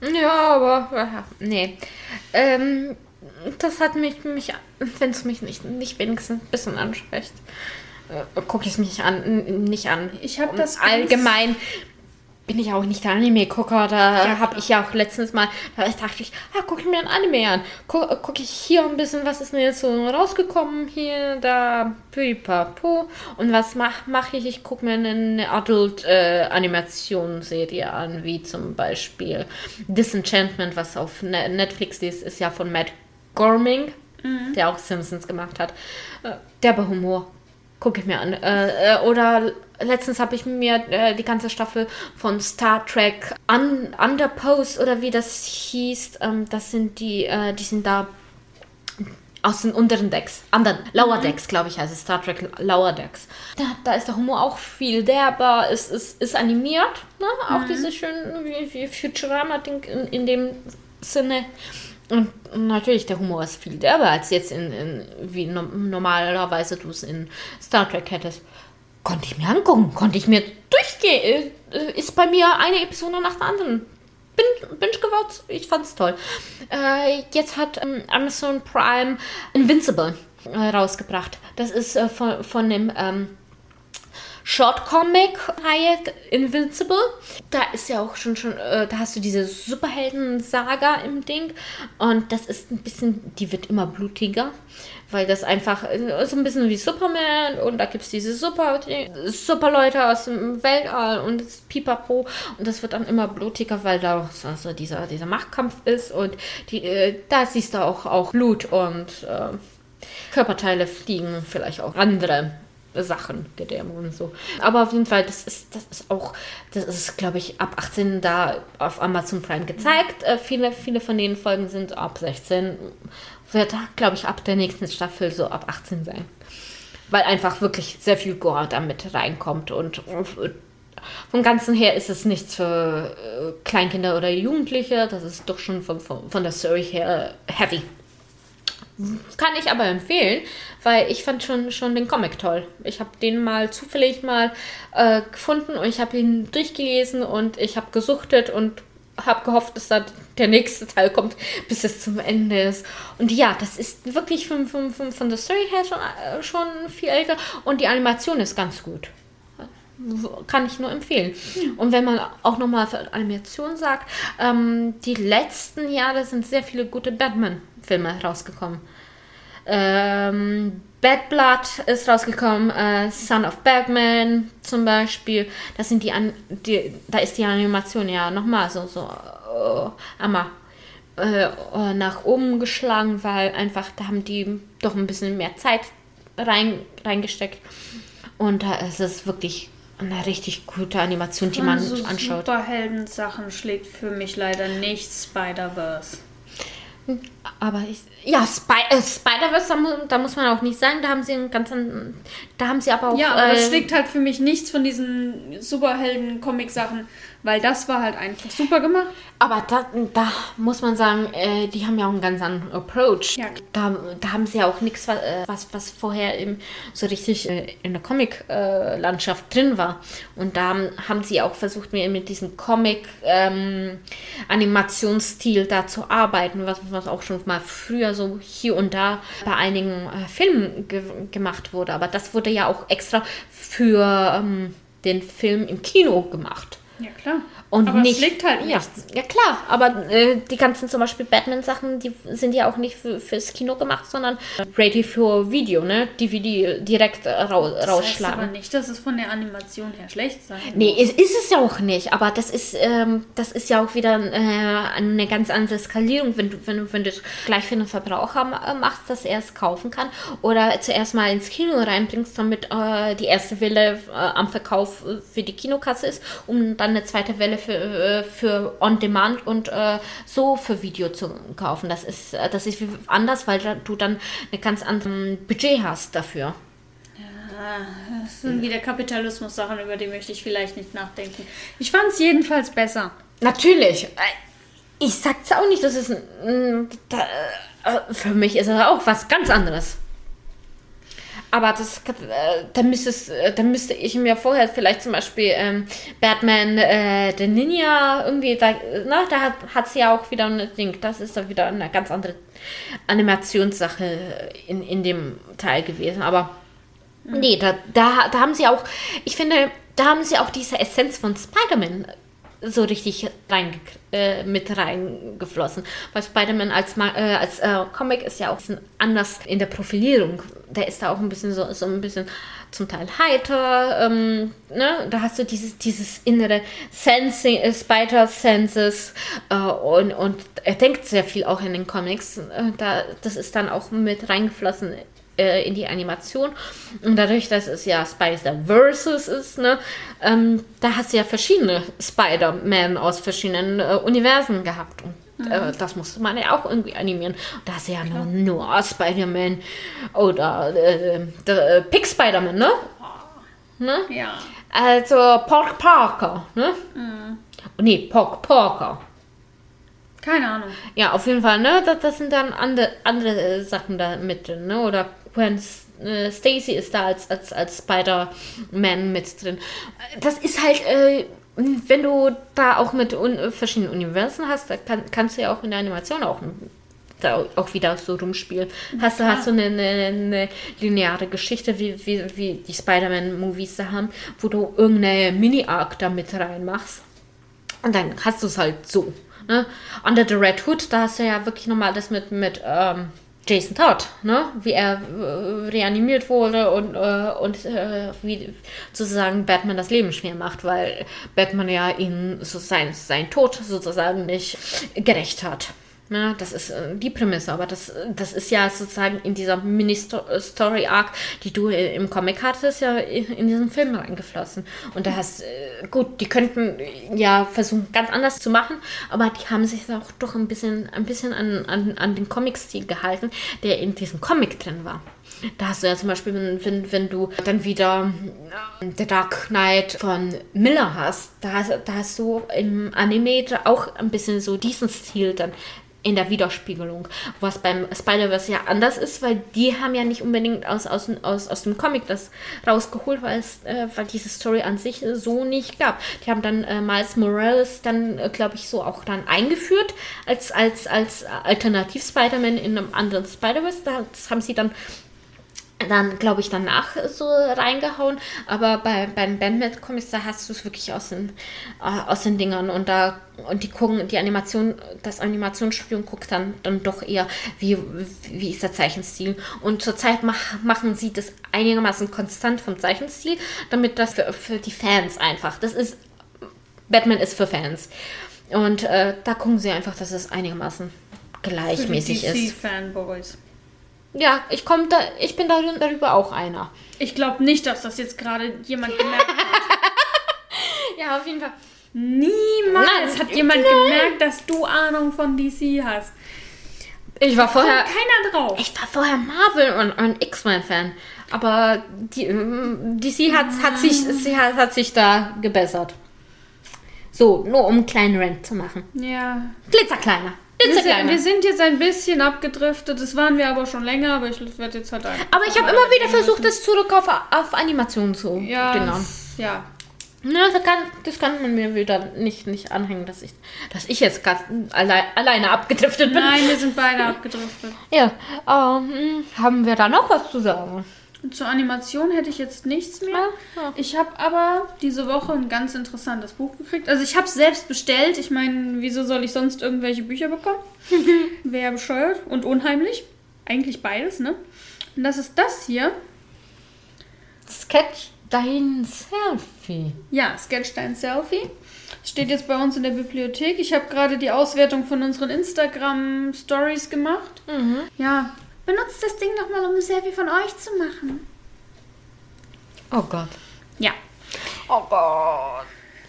Ja, aber ja, nee. Ähm, das hat mich, mich wenn es mich nicht, nicht wenigstens ein bisschen anspricht, äh, gucke ich es mich an, nicht an. Ich hab Und das allgemein. Bin ich auch nicht der Anime-Gucker. Da ja, habe ich ja auch letztens mal, da dachte ich, ah, gucke ich mir ein Anime an. Gucke guck ich hier ein bisschen, was ist mir jetzt so rausgekommen, hier, da, pipapo. Und was mache mach ich? Ich gucke mir eine Adult-Animationsserie äh, an, wie zum Beispiel Disenchantment, was auf ne-, Netflix ist, ist ja von Matt Gorming, mhm. der auch Simpsons gemacht hat. Äh, der bei Humor. Gucke ich mir an. Äh, äh, oder letztens habe ich mir äh, die ganze Staffel von Star Trek Un Underpost oder wie das hieß. Ähm, das sind die, äh, die sind da aus den unteren Decks, anderen Lower mhm. Decks, glaube ich, heißt es Star Trek Lower Decks. Da, da ist der Humor auch viel derber, es ist, ist animiert, ne? auch mhm. dieses schöne wie, wie Futurama-Ding in, in dem Sinne. Und natürlich, der Humor ist viel derber, als jetzt in, in wie no normalerweise du es in Star Trek hättest. Konnte ich mir angucken, konnte ich mir durchgehen. Äh, ist bei mir eine Episode nach der anderen. Bin, binge geworden, ich fand's toll. Äh, jetzt hat ähm, Amazon Prime Invincible äh, rausgebracht. Das ist äh, von, von dem ähm, Short-Comic-Reihe Invincible. Da ist ja auch schon, schon äh, da hast du diese Superhelden-Saga im Ding. Und das ist ein bisschen, die wird immer blutiger. Weil das einfach äh, so ein bisschen wie Superman und da gibt es diese Super, Super Leute aus dem Weltall und das Pipapo und das wird dann immer blutiger, weil da also dieser, dieser Machtkampf ist und die, äh, da siehst du auch, auch Blut und äh, Körperteile fliegen, vielleicht auch andere Sachen, Gedärme und so. Aber auf jeden Fall, das ist, das ist auch, das ist, glaube ich, ab 18 da auf Amazon Prime gezeigt. Äh, viele, viele von den Folgen sind ab 16. Wird, glaube ich, ab der nächsten Staffel so ab 18 sein. Weil einfach wirklich sehr viel Gore damit reinkommt und vom Ganzen her ist es nichts für äh, Kleinkinder oder Jugendliche. Das ist doch schon von, von, von der Story her heavy. Kann ich aber empfehlen, weil ich fand schon, schon den Comic toll. Ich habe den mal zufällig mal äh, gefunden und ich habe ihn durchgelesen und ich habe gesuchtet und habe gehofft, dass da der nächste Teil kommt, bis es zum Ende ist. Und ja, das ist wirklich von, von, von, von der Story her schon, äh, schon viel älter und die Animation ist ganz gut. Kann ich nur empfehlen. Und wenn man auch nochmal für Animation sagt, ähm, die letzten Jahre sind sehr viele gute Batman Filme rausgekommen. Ähm, Bad Blood ist rausgekommen, äh, Son of Batman zum Beispiel. Das sind die, An die da ist die Animation ja nochmal so, so oh, einmal äh, nach oben geschlagen, weil einfach da haben die doch ein bisschen mehr Zeit rein, reingesteckt. Und da ist es wirklich eine richtig gute Animation, die man so anschaut. Superhelden-Sachen schlägt für mich leider nicht Spider-Verse. Aber ich, ja, Spy äh, Spider-Verse, da, da, muss man auch nicht sagen, da haben sie einen ganz, da haben sie aber auch. Ja, aber äh, das schlägt halt für mich nichts von diesen Superhelden-Comic-Sachen weil das war halt einfach super gemacht. Aber da, da muss man sagen, äh, die haben ja auch einen ganz anderen Approach. Ja. Da, da haben sie ja auch nichts, was, äh, was, was vorher im, so richtig äh, in der Comic-Landschaft drin war. Und da haben sie auch versucht, mir mit diesem Comic-Animationsstil ähm, da zu arbeiten, was, was auch schon mal früher so hier und da bei einigen äh, Filmen ge gemacht wurde. Aber das wurde ja auch extra für ähm, den Film im Kino gemacht. Ja, klar. Und aber nicht, es liegt halt ja, nichts. Ja, klar, aber äh, die ganzen zum Beispiel Batman-Sachen, die sind ja auch nicht für, fürs Kino gemacht, sondern ready für Video, ne? Die wir direkt ra das rausschlagen. Heißt aber nicht, dass es von der Animation her schlecht sein Nee, ist, ist es ja auch nicht, aber das ist, ähm, das ist ja auch wieder äh, eine ganz andere Skalierung, wenn du, wenn, du, wenn du gleich für den Verbraucher machst, dass er es kaufen kann oder zuerst mal ins Kino reinbringst, damit äh, die erste Welle äh, am Verkauf für die Kinokasse ist, um dann eine zweite Welle für, äh, für On Demand und äh, so für Video zu kaufen. Das ist, äh, das ist anders, weil du dann ein ganz anderes Budget hast dafür. Das sind wieder Kapitalismus-Sachen, über die möchte ich vielleicht nicht nachdenken. Ich fand es jedenfalls besser. Natürlich. Ich sag's auch nicht, das ist für mich ist es auch was ganz anderes. Aber das, äh, da, müsste äh, da müsste ich mir vorher vielleicht zum Beispiel ähm, Batman, äh, der Ninja, irgendwie, da, na, da hat, hat sie ja auch wieder ein Ding. Das ist dann wieder eine ganz andere Animationssache in, in dem Teil gewesen. Aber mhm. nee, da, da, da haben sie auch, ich finde, da haben sie auch diese Essenz von Spider-Man so richtig rein, äh, mit reingeflossen. Weil Spider-Man als, äh, als äh, Comic ist ja auch anders in der Profilierung. Der ist da auch ein bisschen so, so ein bisschen zum Teil heiter. Ähm, ne? Da hast du dieses, dieses innere Sensing, äh, Spider-Senses äh, und, und er denkt sehr viel auch in den Comics. Äh, da, das ist dann auch mit reingeflossen äh, in die Animation. Und dadurch, dass es ja Spider-Versus ist, ne, ähm, da hast du ja verschiedene Spider-Man aus verschiedenen äh, Universen gehabt. Und äh, das musste man ja auch irgendwie animieren. Da du ja nur Noir Spider-Man oder äh, der, äh, Pig Spider-Man, ne? ne? Ja. Also Pork Parker, ne? Nee, Pork Parker. Keine Ahnung. Ja, auf jeden Fall, ne? Das, das sind dann andere, andere äh, Sachen da mit drin, ne? Oder Gwen äh, Stacy ist da als, als, als Spider-Man mit drin. Das ist halt, äh, wenn du da auch mit un verschiedenen Universen hast, da kann, kannst du ja auch in der Animation auch da auch wieder so rumspielen. Hast du, hast du eine, eine, eine lineare Geschichte, wie, wie, wie die Spider-Man-Movies da haben, wo du irgendeine Mini-Arc da mit reinmachst. Und dann hast du es halt so. Ne? Under the Red Hood, da hast du ja wirklich nochmal das mit, mit ähm, Jason Todd, ne? wie er äh, reanimiert wurde und, äh, und äh, wie sozusagen Batman das Leben schwer macht, weil Batman ja ihm so sein, sein Tod sozusagen nicht gerecht hat. Ja, das ist äh, die Prämisse, aber das, das ist ja sozusagen in dieser Mini-Story-Arc, die du äh, im Comic hattest, ja in, diesen Film reingeflossen. Und da hast, äh, gut, die könnten äh, ja versuchen, ganz anders zu machen, aber die haben sich auch doch ein bisschen, ein bisschen an, an, an den Comic-Stil gehalten, der in diesem Comic drin war. Da hast du ja zum Beispiel, wenn, wenn, wenn du dann wieder äh, The Dark Knight von Miller hast, da hast, da hast du im Anime auch ein bisschen so diesen Stil dann in der Widerspiegelung. Was beim Spider-Verse ja anders ist, weil die haben ja nicht unbedingt aus, aus, aus, aus dem Comic das rausgeholt, weil es, äh, weil diese Story an sich so nicht gab. Die haben dann äh, Miles Morales dann, äh, glaube ich, so auch dann eingeführt als, als, als Alternativ-Spider-Man in einem anderen Spider-Verse. Das haben sie dann dann, glaube ich, danach so reingehauen. Aber bei, bei den Bandmate-Comics, da hast du es wirklich aus den, äh, aus den Dingern. Und da, und die gucken, die Animation, das Animationsstudio guckt dann, dann doch eher, wie, wie ist der Zeichenstil. Und zurzeit mach, machen sie das einigermaßen konstant vom Zeichenstil, damit das für, für die Fans einfach, das ist, Batman ist für Fans. Und äh, da gucken sie einfach, dass es einigermaßen gleichmäßig ist. DC-Fanboys. Ja, ich komm da, ich bin da, darüber auch einer. Ich glaube nicht, dass das jetzt gerade jemand gemerkt hat. Ja, auf jeden Fall. Niemals hat jemand nein. gemerkt, dass du Ahnung von DC hast. Ich war vorher, keiner drauf. ich war vorher Marvel und, und X-Men-Fan. Aber die, ähm, DC hat, hat, sich, sie hat, hat sich da gebessert. So, nur um einen kleinen Rant zu machen. Ja. Glitzerkleiner. Wir sind, wir sind jetzt ein bisschen abgedriftet. Das waren wir aber schon länger, aber ich werde jetzt halt ein. Aber ich habe immer wieder versucht, das zurück auf, auf Animation zu Ja. dingern. Ja. Na, das kann, das kann man mir wieder nicht, nicht anhängen, dass ich, dass ich jetzt ganz allein, alleine abgedriftet bin. Nein, wir sind beide abgedriftet. Ja, ähm, haben wir da noch was zu sagen? Zur Animation hätte ich jetzt nichts mehr. Ja, ja. Ich habe aber diese Woche ein ganz interessantes Buch gekriegt. Also ich habe es selbst bestellt. Ich meine, wieso soll ich sonst irgendwelche Bücher bekommen? Wäre bescheuert und unheimlich. Eigentlich beides, ne? Und das ist das hier. Sketch dein Selfie. Ja, Sketch dein Selfie. Steht jetzt bei uns in der Bibliothek. Ich habe gerade die Auswertung von unseren Instagram-Stories gemacht. Ja, benutzt das Ding nochmal, um ein Selfie von euch zu machen. Oh Gott. Ja. Oh Gott.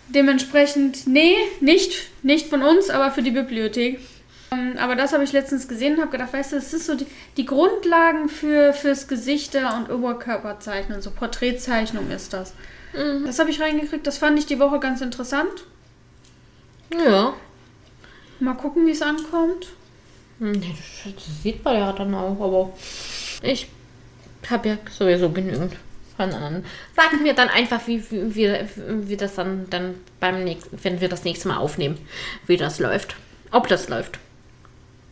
Dementsprechend, nee, nicht, nicht von uns, aber für die Bibliothek. Ähm, Aber das habe ich letztens gesehen und habe gedacht, weißt du, das ist so die, die Grundlagen für, fürs Gesichter- und Oberkörperzeichnen, so Porträtzeichnung ist das. Das habe ich reingekriegt, das fand ich die Woche ganz interessant. Ja. Mal gucken, wie es ankommt. Hm, Das sieht man ja dann auch, aber ich habe ja sowieso genügend von anderen. Sagen wir dann einfach, wie, wie, wie, wie das dann, dann beim nächsten, wenn wir das nächste Mal aufnehmen, wie das läuft. Ob das läuft.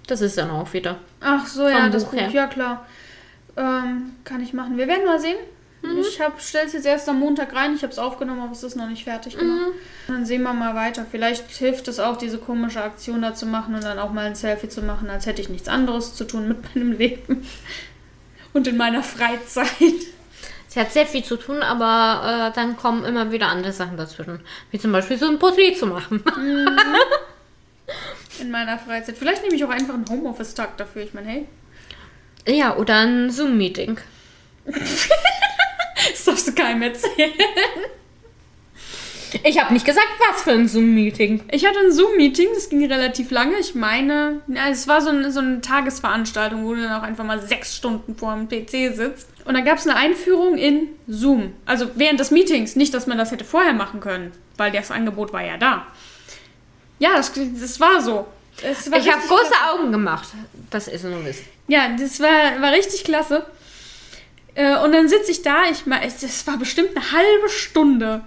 Das ist dann auch wieder. Ach so, ja, das Buch ja klar. Ähm, kann ich machen. Wir werden mal sehen. Ich stelle es jetzt erst am Montag rein. Ich habe es aufgenommen, aber es ist noch nicht fertig gemacht. Dann sehen wir mal weiter. Vielleicht hilft es auch, diese komische Aktion da zu machen und dann auch mal ein Selfie zu machen, als hätte ich nichts anderes zu tun mit meinem Leben und in meiner Freizeit. Sie hat sehr viel zu tun, aber äh, dann kommen immer wieder andere Sachen dazwischen. Wie zum Beispiel so ein Porträt zu machen. In meiner Freizeit. Vielleicht nehme ich auch einfach einen Homeoffice-Tag dafür. Ich meine, hey, ja, oder ein Zoom-Meeting. das darfst du keinem erzählen. Ich habe nicht gesagt, was für ein Zoom-Meeting. Ich hatte ein Zoom-Meeting, das ging relativ lange. Ich meine, ja, es war so eine, so eine Tagesveranstaltung, wo du dann auch einfach mal sechs Stunden vor dem PC sitzt. Und dann gab es eine Einführung in Zoom. Also während des Meetings. Nicht, dass man das hätte vorher machen können, weil das Angebot war ja da. Ja, das, das war so. War Ich habe große. Augen gemacht. Das ist nur Wissen. Ja, das war, war richtig klasse. Äh, Und dann sitze ich da, ich meine, das war bestimmt eine halbe Stunde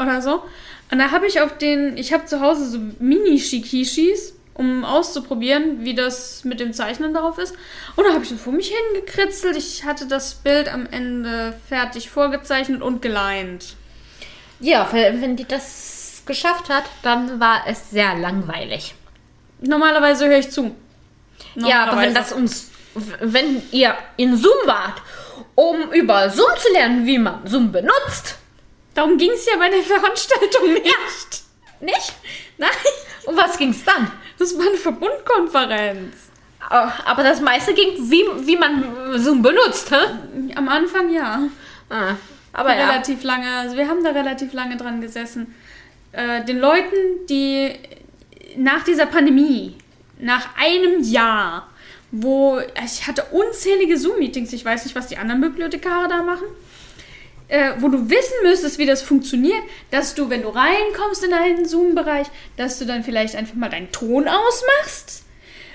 oder so. Und da habe ich auf den, ich habe zu Hause so Mini-Shikishis, um auszuprobieren, wie das mit dem Zeichnen darauf ist. Und da habe ich so vor mich hingekritzelt. Ich hatte das Bild am Ende fertig vorgezeichnet und geleint. Ja, wenn die das geschafft hat, dann war es sehr langweilig. Normalerweise höre ich zu. Ja, aber wenn das uns, wenn ihr in Zoom wart, um über Zoom zu lernen, wie man Zoom benutzt, Darum ging es ja bei der Veranstaltung nicht. nicht? Nein, Um was ging's dann? das war eine Verbundkonferenz. Oh, Aber das meiste ging, wie, wie man Zoom benutzt, hä? Am Anfang ja. Ah, aber ja. relativ lange, also wir haben da relativ lange dran gesessen. Äh, den Leuten, die nach dieser Pandemie, nach einem Jahr, wo ich hatte unzählige Zoom-Meetings, ich weiß nicht, was die anderen Bibliothekare da machen, äh, wo du wissen müsstest, wie das funktioniert, dass du, wenn du reinkommst in einen Zoom-Bereich, dass du dann vielleicht einfach mal deinen Ton ausmachst.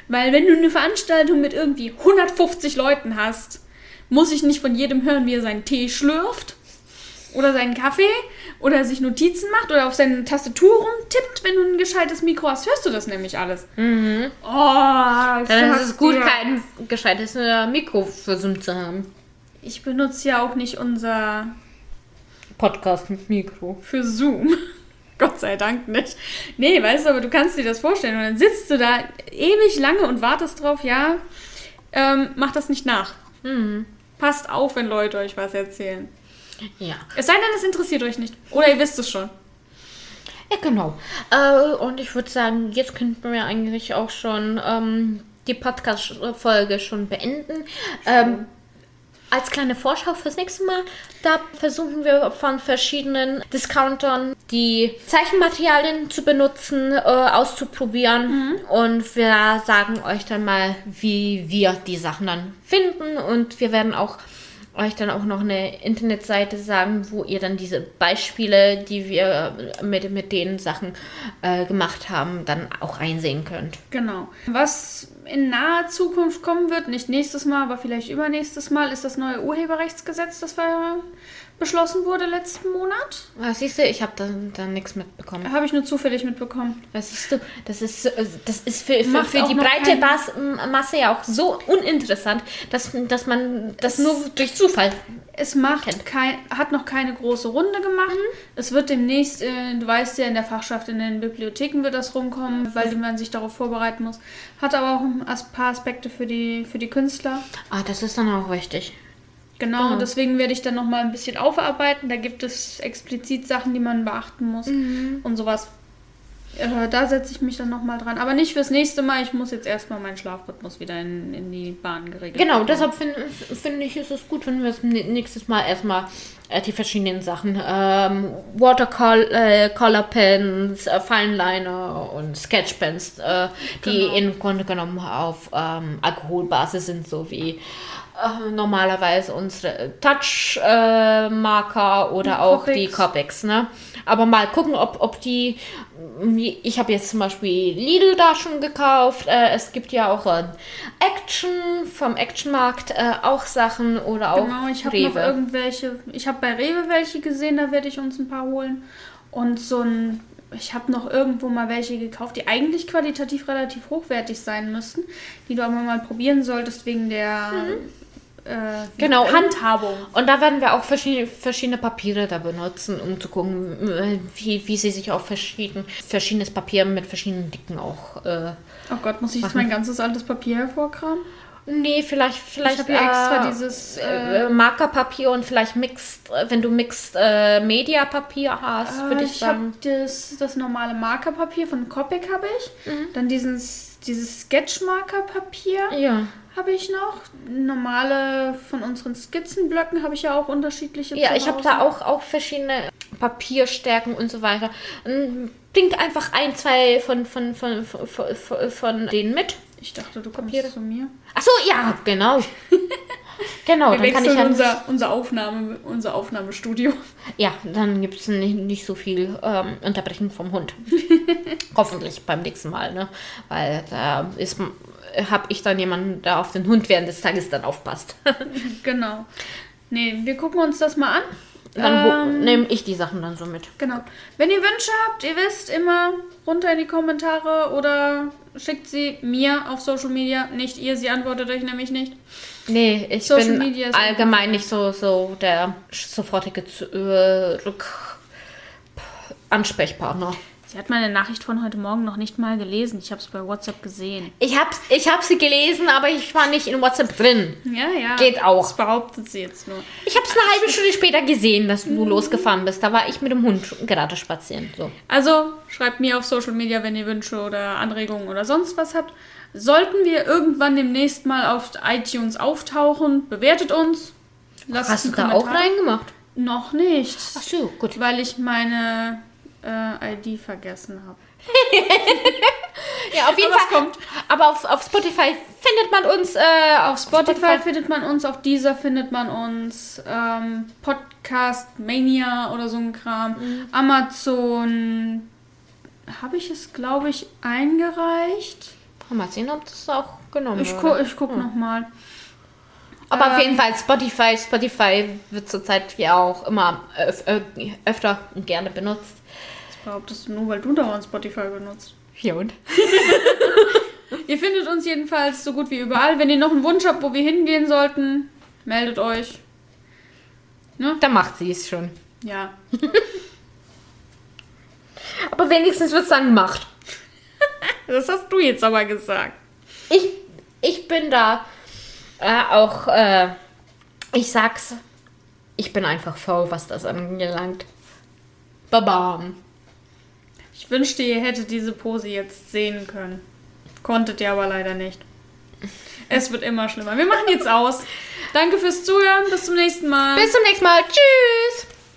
Weil wenn du eine Veranstaltung mit irgendwie 150 Leuten hast, muss ich nicht von jedem hören, wie er seinen Tee schlürft oder seinen Kaffee oder sich Notizen macht oder auf seine Tastatur rumtippt, wenn du ein gescheites Mikro hast, hörst du das nämlich alles. Oh, ich Dann ist es gut, dir. kein gescheites äh, Mikro für Zoom zu haben. Ich benutze ja auch nicht unser Podcast mit Mikro. für Zoom. Gott sei Dank nicht. Nee, weißt du, aber du kannst dir das vorstellen. Und dann sitzt du da ewig lange und wartest drauf, ja, ähm, mach das nicht nach. Passt auf, wenn Leute euch was erzählen. Ja. Es sei denn, es interessiert euch nicht. Oder ihr wisst es schon. Ja, genau. Äh, und ich würde sagen, jetzt könnten wir eigentlich auch schon ähm, die Podcast-Folge schon beenden. Ähm, als kleine Vorschau fürs nächste Mal, da versuchen wir von verschiedenen Discountern die Zeichenmaterialien zu benutzen, äh, auszuprobieren. Und wir sagen euch dann mal, wie wir die Sachen dann finden. Und wir werden auch euch dann auch noch eine Internetseite sagen, wo ihr dann diese Beispiele, die wir mit, mit den Sachen äh, gemacht haben, dann auch einsehen könnt. Genau. Was in naher Zukunft kommen wird, nicht nächstes Mal, aber vielleicht übernächstes Mal, ist das neue Urheberrechtsgesetz, das wir beschlossen wurde letzten Monat. Ah, siehst du, ich habe da, da nichts mitbekommen. Habe ich nur zufällig mitbekommen. Das siehst du, das ist, äh, das ist für, für, für die breite Bas Masse ja auch so uninteressant, dass, dass man das nur durch Zufall. Es macht kein, hat noch keine große Runde gemacht. Es wird demnächst, äh, du weißt ja, in der Fachschaft in den Bibliotheken wird das rumkommen, weil man sich darauf vorbereiten muss. Hat aber auch ein paar Aspekte für die, für die Künstler. Ah, das ist dann auch wichtig. Genau, Genau. und deswegen werde ich dann nochmal ein bisschen aufarbeiten. Da gibt es explizit Sachen, die man beachten muss und sowas. Äh, da setze ich mich dann nochmal dran. Aber nicht fürs nächste Mal. Ich muss jetzt erstmal meinen Schlafrhythmus wieder in, in die Bahn geregelt Genau, bekommen. deshalb finde find ich, ist es gut, wenn wir es nä- nächstes Mal erstmal äh, die verschiedenen Sachen, ähm, Watercolor äh, Pens, äh, Fineliner und Sketchpens, äh, die Genau. im Grunde genommen auf ähm, Alkoholbasis sind, so wie äh, normalerweise unsere Touch-Marker oder auch die Copics. Copics, ne? Aber mal gucken, ob, ob die. Ich habe jetzt zum Beispiel Lidl da schon gekauft. Äh, es gibt ja auch äh, Action vom Actionmarkt äh, auch Sachen oder auch Genau, ich habe noch irgendwelche. Ich habe bei Rewe welche gesehen, da werde ich uns ein paar holen. Und so ein. Ich habe noch irgendwo mal welche gekauft, die eigentlich qualitativ relativ hochwertig sein müssten, die du aber mal probieren solltest wegen der äh, Genau. Handhabung. Und da werden wir auch verschiedene, verschiedene Papiere da benutzen, um zu gucken, wie, wie sie sich auf verschieden, verschiedenes Papier mit verschiedenen Dicken auch. Äh, Oh Gott, muss ich jetzt mein ganzes altes Papier hervorkramen? Nee, vielleicht, vielleicht hab hier extra äh, dieses, äh, Markerpapier und vielleicht mixed, äh, wenn du mixed äh, Media Papier hast, würde ich ich habe sagen. das, das normale Markerpapier von Copic habe ich. Mhm. Dann dieses, dieses Sketch-Markerpapier Ja. habe ich noch. Normale von unseren Skizzenblöcken habe ich ja auch unterschiedliche. Ja, ich habe da auch, auch verschiedene Papierstärken und so weiter. Und bringt einfach ein, zwei von, von, von, von, von, von denen mit. Ich dachte, du kommst Papiere. zu mir. Achso, ja, genau. genau, Wir dann kann ich ja. unser, unser, Aufnahme, unser Aufnahmestudio. Ja, dann gibt es nicht, nicht so viel ähm, Unterbrechung vom Hund. Hoffentlich beim nächsten Mal, ne? Weil da ist habe ich dann jemanden, der auf den Hund während des Tages dann aufpasst. Genau. Nee, wir gucken uns das mal an. dann Ähm, nehme ich die Sachen dann so mit. Genau. Wenn ihr Wünsche habt, ihr wisst, immer runter in die Kommentare oder schickt sie mir auf Social Media. Nicht ihr, sie antwortet euch nämlich nicht. Nee, ich Social bin allgemein nicht so, so der sofortige äh, Ansprechpartner. Sie hat meine Nachricht von heute Morgen noch nicht mal gelesen. Ich habe es bei WhatsApp gesehen. Ich habe ich hab sie gelesen, aber ich war nicht in WhatsApp drin. Ja, ja. Geht auch. Das behauptet sie jetzt nur. Ich habe es eine halbe Stunde später gesehen, dass du losgefahren bist. Da war ich mit dem Hund gerade spazieren. So. Also schreibt mir auf Social Media, wenn ihr Wünsche oder Anregungen oder sonst was habt. Sollten wir irgendwann demnächst mal auf iTunes auftauchen, bewertet uns. Lasst Hast du da auch Kommentar. reingemacht? Noch nicht. Ach so, gut. Weil ich meine äh, ID vergessen habe. Ja, auf jeden Aber Fall. kommt. Aber auf, auf Spotify findet man uns. Äh, auf Spotify findet man uns, auf dieser findet man uns, ähm, Podcast Mania oder so ein Kram. Mhm. Amazon habe ich es, glaube ich, eingereicht. Mal sehen, ob das auch genommen Ich, wurde. gu ich guck noch mal. Aber auf Ähm, jeden Fall Spotify. Spotify wird zurzeit ja auch immer öf ö- öfter und gerne benutzt. Behauptest du nur, weil du dauernd Spotify benutzt. Ja und? Ihr findet uns jedenfalls so gut wie überall. Wenn ihr noch einen Wunsch habt, wo wir hingehen sollten, meldet euch. Da macht sie es schon. Ja. Aber wenigstens wird es dann gemacht. Das hast du jetzt aber gesagt. Ich, ich bin da äh, auch, äh, ich sag's, ich bin einfach faul, was das angelangt. Babam. Ich wünschte, ihr hättet diese Pose jetzt sehen können. Konntet ihr aber leider nicht. Es wird immer schlimmer. Wir machen jetzt aus. Danke fürs Zuhören. Bis zum nächsten Mal. Bis zum nächsten Mal. Tschüss.